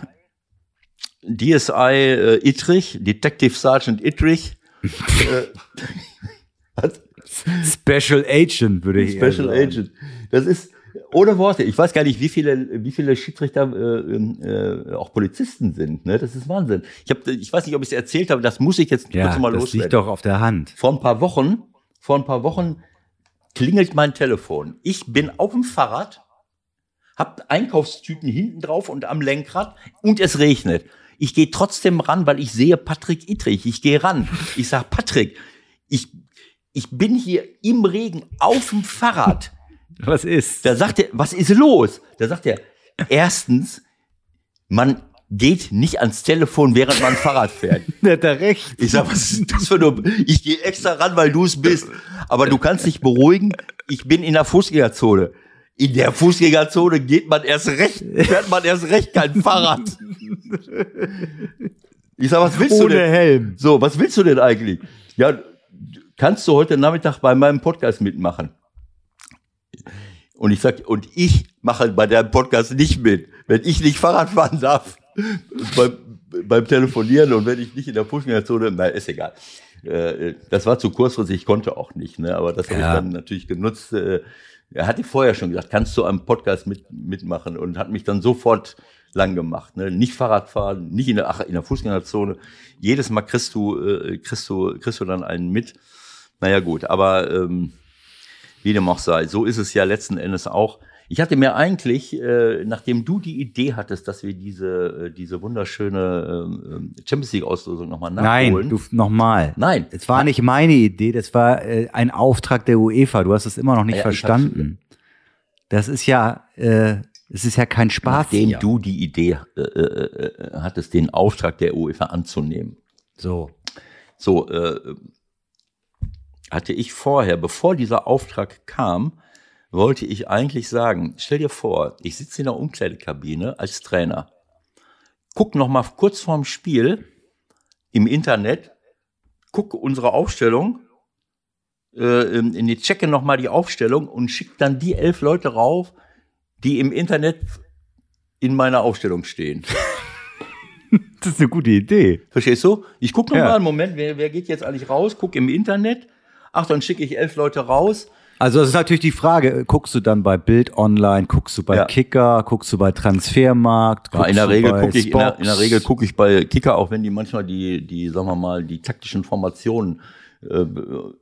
DSI äh, Ittrich, Detective Sergeant Ittrich. äh? Special Agent würde ich Special sagen. Agent. Das ist ohne Worte. Ich weiß gar nicht, wie viele, wie viele Schiedsrichter äh, äh, auch Polizisten sind. Ne? Das ist Wahnsinn. Ich, hab, ich weiß nicht, ob ich es erzählt habe. Das muss ich jetzt Ja, kurz mal das loswerden. liegt doch auf der Hand. Vor ein paar Wochen, vor ein paar Wochen klingelt mein Telefon. Ich bin auf dem Fahrrad, hab Einkaufstüten hinten drauf und am Lenkrad und es regnet. Ich gehe trotzdem ran, weil ich sehe Patrick Ittrich. Ich gehe ran. Ich sag Patrick, ich, ich bin hier im Regen auf dem Fahrrad. Was ist? Da sagt er, was ist los? Da sagt er, erstens, man geht nicht ans Telefon, während man Fahrrad fährt. Der hat da recht. Ich sag, was ist das für eine, ich gehe extra ran, weil du es bist. Aber du kannst dich beruhigen, ich bin in der Fußgängerzone. In der Fußgängerzone geht man erst recht, fährt man erst recht kein Fahrrad. Ich sag, was willst du Ohne denn? Helm. So, was willst du denn eigentlich? Ja, kannst du heute Nachmittag bei meinem Podcast mitmachen? Und ich sag, und ich mache bei deinem Podcast nicht mit. Wenn ich nicht Fahrrad fahren darf beim, beim Telefonieren und wenn ich nicht in der Fußgängerzone, na, ist egal. Äh, Das war zu kurzfristig, ich konnte auch nicht, ne? aber das habe Ja. ich dann natürlich genutzt. äh, Er hatte vorher schon gesagt, kannst du am Podcast mit, mitmachen und hat mich dann sofort lang gemacht. Ne? Nicht Fahrrad fahren, nicht in der, ach, in der Fußgängerzone. Jedes Mal kriegst du, äh, kriegst du, kriegst du dann einen mit. Naja, gut, aber ähm, wie dem auch sei, so ist es ja letzten Endes auch. Ich hatte mir eigentlich, äh, nachdem du die Idee hattest, dass wir diese, äh, diese wunderschöne ähm, Champions League-Auslosung nochmal nachholen. Nein, du nochmal. Nein. Es war nicht meine Idee, das war äh, ein Auftrag der UEFA. Du hast es immer noch nicht Ja, verstanden. Das ist ja, äh, es ist ja kein Spaß. Nachdem hier. du die Idee äh, äh, äh, hattest, den Auftrag der UEFA anzunehmen. So. So, äh, hatte ich vorher, bevor dieser Auftrag kam, wollte ich eigentlich sagen, stell dir vor, ich sitze in der Umkleidekabine als Trainer, guck noch mal kurz vorm Spiel im Internet, gucke unsere Aufstellung, äh, in in die checke noch mal die Aufstellung und schick dann die elf Leute rauf, die im Internet in meiner Aufstellung stehen. Das ist eine gute Idee. Verstehst du? Ich gucke noch Ja. mal einen Moment, wer, wer geht jetzt eigentlich raus? Guck im Internet. Ach, dann schicke ich elf Leute raus. Also das ist natürlich die Frage, guckst du dann bei Bild Online, guckst du bei Ja. Kicker, guckst du bei Transfermarkt, Ja, in der du Regel bei gucke ich, in der, in der Regel gucke ich bei Kicker, auch wenn die manchmal die, die, sagen wir mal, die taktischen Formationen äh,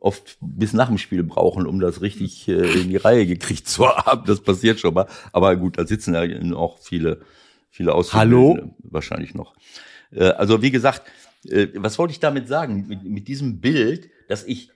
oft bis nach dem Spiel brauchen, um das richtig äh, in die Reihe gekriegt zu haben. Das passiert schon mal. Aber gut, da sitzen ja auch viele, viele Auszubildende wahrscheinlich noch. Äh, also wie gesagt, äh, was wollte ich damit sagen? Mit, mit diesem Bild, dass ich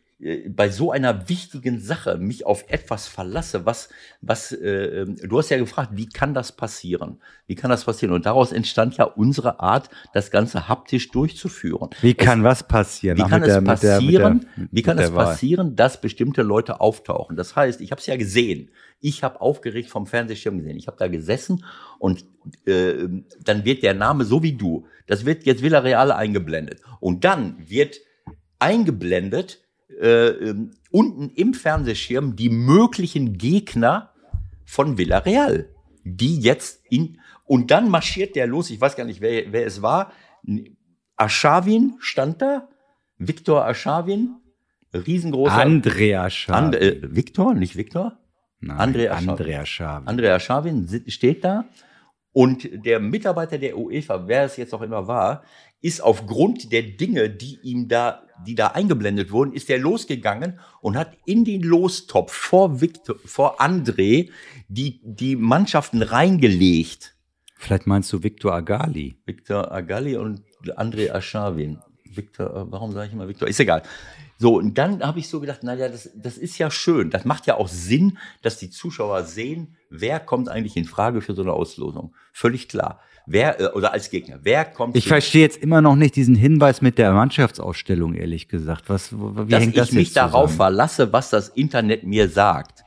bei so einer wichtigen Sache mich auf etwas verlasse, was, was, äh, ähm, du hast ja gefragt, wie kann das passieren? Wie kann das passieren? Und daraus entstand ja unsere Art, das Ganze haptisch durchzuführen. Wie kann was passieren? Wie kann es passieren? wie kann es passieren, dass bestimmte Leute auftauchen? Das heißt, ich habe es ja gesehen. Ich habe aufgeregt vom Fernsehschirm gesehen. Ich habe da gesessen und äh, dann wird der Name so wie du. Das wird jetzt Villarreal eingeblendet und dann wird eingeblendet äh, ähm, unten im Fernsehschirm die möglichen Gegner von Villarreal, die jetzt in und dann marschiert der los. Ich weiß gar nicht, wer, wer es war. Aschawin stand da, Viktor Aschawin, riesengroßer. Andrea Schaaf. And, äh, Viktor, nicht Viktor? Nein, Andrea. Andrea. Andrea Schawin steht da und der Mitarbeiter der UEFA, wer es jetzt auch immer war, ist aufgrund der Dinge, die ihm da, die da eingeblendet wurden, ist er losgegangen und hat in den Lostopf vor Victor, vor André die, die Mannschaften reingelegt. Vielleicht meinst du Viktor Agali. Victor Agalli und André Aschawin. Victor, äh, warum sage ich immer Victor? Ist egal. So, und dann habe ich so gedacht, naja, das, das ist ja schön. Das macht ja auch Sinn, dass die Zuschauer sehen, wer kommt eigentlich in Frage für so eine Auslosung. Völlig klar. Wer, äh, oder als Gegner, wer kommt Ich verstehe jetzt immer noch nicht diesen Hinweis mit der Mannschaftsausstellung, ehrlich gesagt. Was, wie dass hängt das ich mich jetzt darauf zusammen? verlasse, was das Internet mir sagt.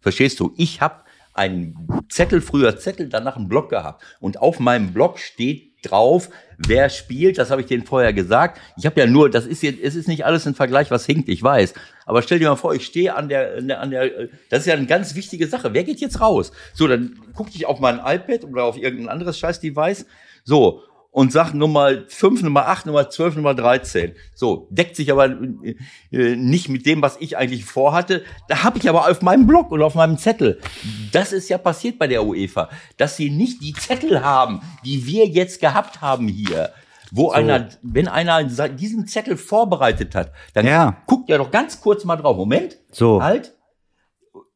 Verstehst du? Ich habe einen Zettel, früher Zettel, danach einen Blog gehabt. Und auf meinem Blog steht drauf, wer spielt, das habe ich denen vorher gesagt. Ich habe ja nur, das ist jetzt, es ist nicht alles ein Vergleich, was hinkt, ich weiß. Aber stell dir mal vor, ich stehe an der, an der, an der, das ist ja eine ganz wichtige Sache. Wer geht jetzt raus? So, dann guck ich auf mein iPad oder auf irgendein anderes Scheiß-Device. So, und sagt Nummer 5, Nummer 8, Nummer 12, Nummer 13. So, deckt sich aber äh, nicht mit dem, was ich eigentlich vorhatte. Da habe ich aber auf meinem Blog und auf meinem Zettel. Das ist ja passiert bei der UEFA, dass sie nicht die Zettel haben, die wir jetzt gehabt haben hier. Wo so. einer, wenn einer diesen Zettel vorbereitet hat, dann ja. guckt ja doch ganz kurz mal drauf. Moment, so. halt.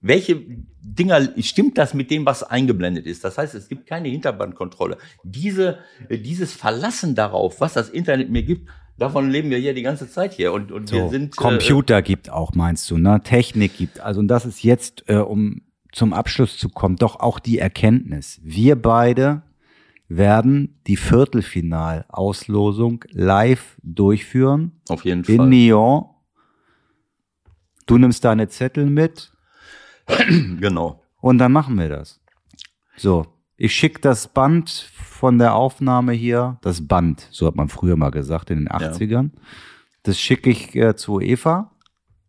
Welche Dinger, stimmt das mit dem, was eingeblendet ist? Das heißt, es gibt keine Hinterbandkontrolle. Diese, dieses Verlassen darauf, was das Internet mir gibt, davon leben wir ja die ganze Zeit hier. Und, und so, wir sind. Äh, Computer äh, gibt auch, meinst du, ne? Technik gibt. Also, und das ist jetzt, äh, um zum Abschluss zu kommen, doch auch die Erkenntnis. Wir beide werden die Viertelfinalauslosung live durchführen. Auf jeden Fall. In Nyon. Du nimmst deine Zettel mit. genau. Und dann machen wir das. So, ich schicke das Band von der Aufnahme hier, das Band, so hat man früher mal gesagt in den 80ern. Ja. Das schicke ich äh, zu Eva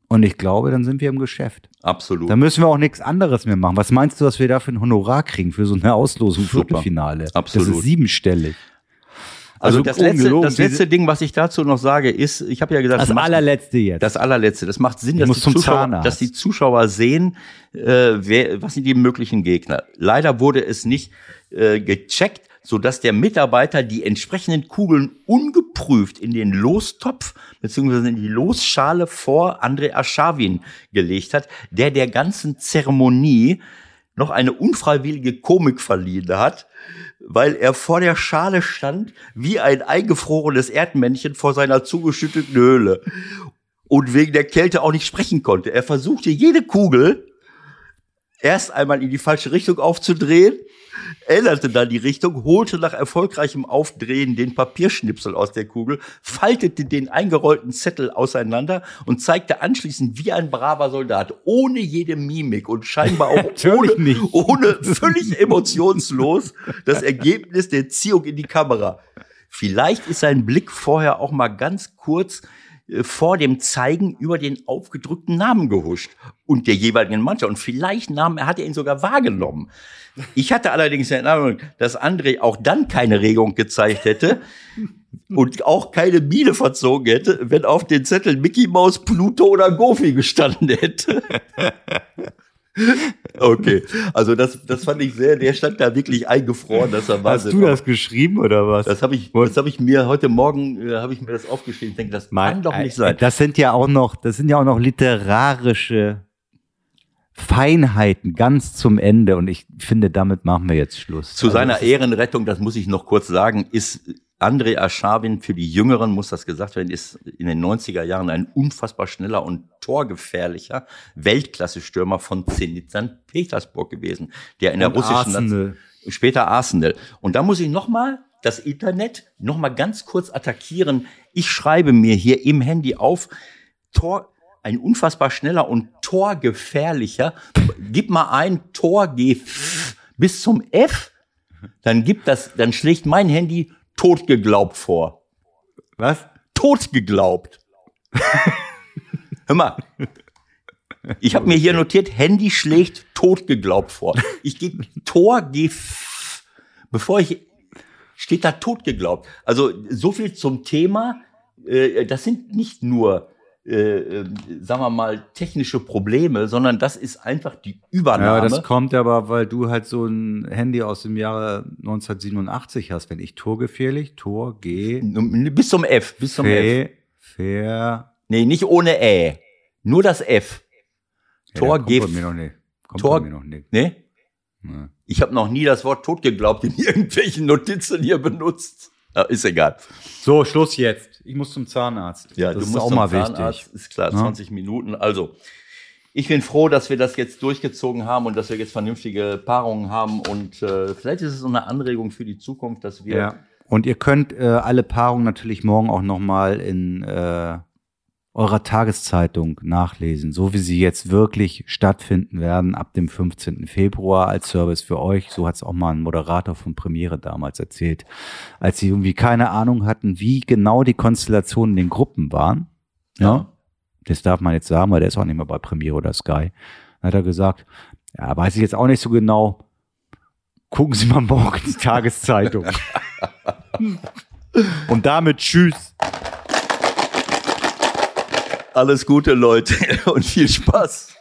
und ich glaube, dann sind wir im Geschäft. Absolut. Da müssen wir auch nichts anderes mehr machen. Was meinst du, was wir da für ein Honorar kriegen für so eine Auslosung Viertelfinale? Absolut. Das ist siebenstellig. Also, also das, letzte, das letzte Ding, was ich dazu noch sage, ist, ich habe ja gesagt, das, allerletzte jetzt. Das allerletzte. Das macht Sinn, dass die, Zuschauer, dass die, Zuschauer, sehen, äh, wer, was sind die möglichen Gegner. Leider wurde es nicht äh, gecheckt, so dass der Mitarbeiter die entsprechenden Kugeln ungeprüft in den Lostopf beziehungsweise in die Losschale vor André Aschawin gelegt hat, der der ganzen Zeremonie noch eine unfreiwillige Komik verliehen hat weil er vor der Schale stand wie ein eingefrorenes Erdmännchen vor seiner zugeschütteten Höhle und wegen der Kälte auch nicht sprechen konnte. Er versuchte jede Kugel erst einmal in die falsche Richtung aufzudrehen änderte dann die Richtung, holte nach erfolgreichem Aufdrehen den Papierschnipsel aus der Kugel, faltete den eingerollten Zettel auseinander und zeigte anschließend wie ein braver Soldat, ohne jede Mimik und scheinbar auch ohne, ohne völlig emotionslos das Ergebnis der Ziehung in die Kamera. Vielleicht ist sein Blick vorher auch mal ganz kurz vor dem Zeigen über den aufgedrückten Namen gehuscht und der jeweiligen Mannschaft. Und vielleicht nahm, hat er ihn sogar wahrgenommen. Ich hatte allerdings in Erinnerung, dass André auch dann keine Regung gezeigt hätte und auch keine Miene verzogen hätte, wenn auf den Zettel Mickey Mouse, Pluto oder Goofy gestanden hätte. Okay, also das, das fand ich sehr, der stand da wirklich eingefroren, dass er war. Hast du das geschrieben oder was? Das habe ich, das habe ich mir heute Morgen, äh, habe ich mir das aufgeschrieben. Ich denke, das Mal, kann doch nicht sein. Das sind ja auch noch, das sind ja auch noch literarische Feinheiten ganz zum Ende und ich finde, damit machen wir jetzt Schluss. Zu also seiner Ehrenrettung, das muss ich noch kurz sagen, ist André Aschawin, für die Jüngeren muss das gesagt werden, ist in den 90er Jahren ein unfassbar schneller und torgefährlicher Weltklasse-Stürmer von Zenit St. Petersburg gewesen, der in der russischen Arsenal. später Arsenal. Und da muss ich nochmal das Internet nochmal ganz kurz attackieren. Ich schreibe mir hier im Handy auf, Tor, ein unfassbar schneller und torgefährlicher. Gib mal ein Tor bis zum F, dann gibt das, dann schlägt mein Handy tot geglaubt vor. Was? Tot geglaubt. Hör mal. Ich habe mir hier notiert, Handy schlägt tot geglaubt vor. Ich gebe Tor, geh, bevor ich, steht da tot geglaubt. Also so viel zum Thema. Äh, das sind nicht nur äh, ähm, sagen wir mal, technische Probleme, sondern das ist einfach die Übernahme. Ja, das kommt aber, weil du halt so ein Handy aus dem Jahre 1987 hast. Wenn ich torgefährlich, Tor, G. Bis zum F, bis zum Fe, F. Fair. Nee, nicht ohne Ä. Nur das F. Ja, Tor, G. Kommt mir noch nicht. Kommt Tor, mir noch nicht. Nee? nee. Ich habe noch nie das Wort tot geglaubt in irgendwelchen Notizen hier benutzt. Ist egal. So, Schluss jetzt. Ich muss zum Zahnarzt. Ja, das du musst auch zum mal Zahnarzt. Wichtig. Ist klar, 20 ja? Minuten. Also, ich bin froh, dass wir das jetzt durchgezogen haben und dass wir jetzt vernünftige Paarungen haben. Und äh, vielleicht ist es so eine Anregung für die Zukunft, dass wir. Ja. Und ihr könnt äh, alle Paarungen natürlich morgen auch nochmal in äh, eurer Tageszeitung nachlesen, so wie sie jetzt wirklich stattfinden werden ab dem 15. Februar als Service für euch. So hat es auch mal ein Moderator von Premiere damals erzählt, als sie irgendwie keine Ahnung hatten, wie genau die Konstellationen in den Gruppen waren. Ja. ja. Das darf man jetzt sagen, weil der ist auch nicht mehr bei Premiere oder Sky. Dann hat er gesagt, ja, weiß ich jetzt auch nicht so genau. Gucken Sie mal morgen die Tageszeitung. Und damit tschüss. Alles Gute, Leute, und viel Spaß.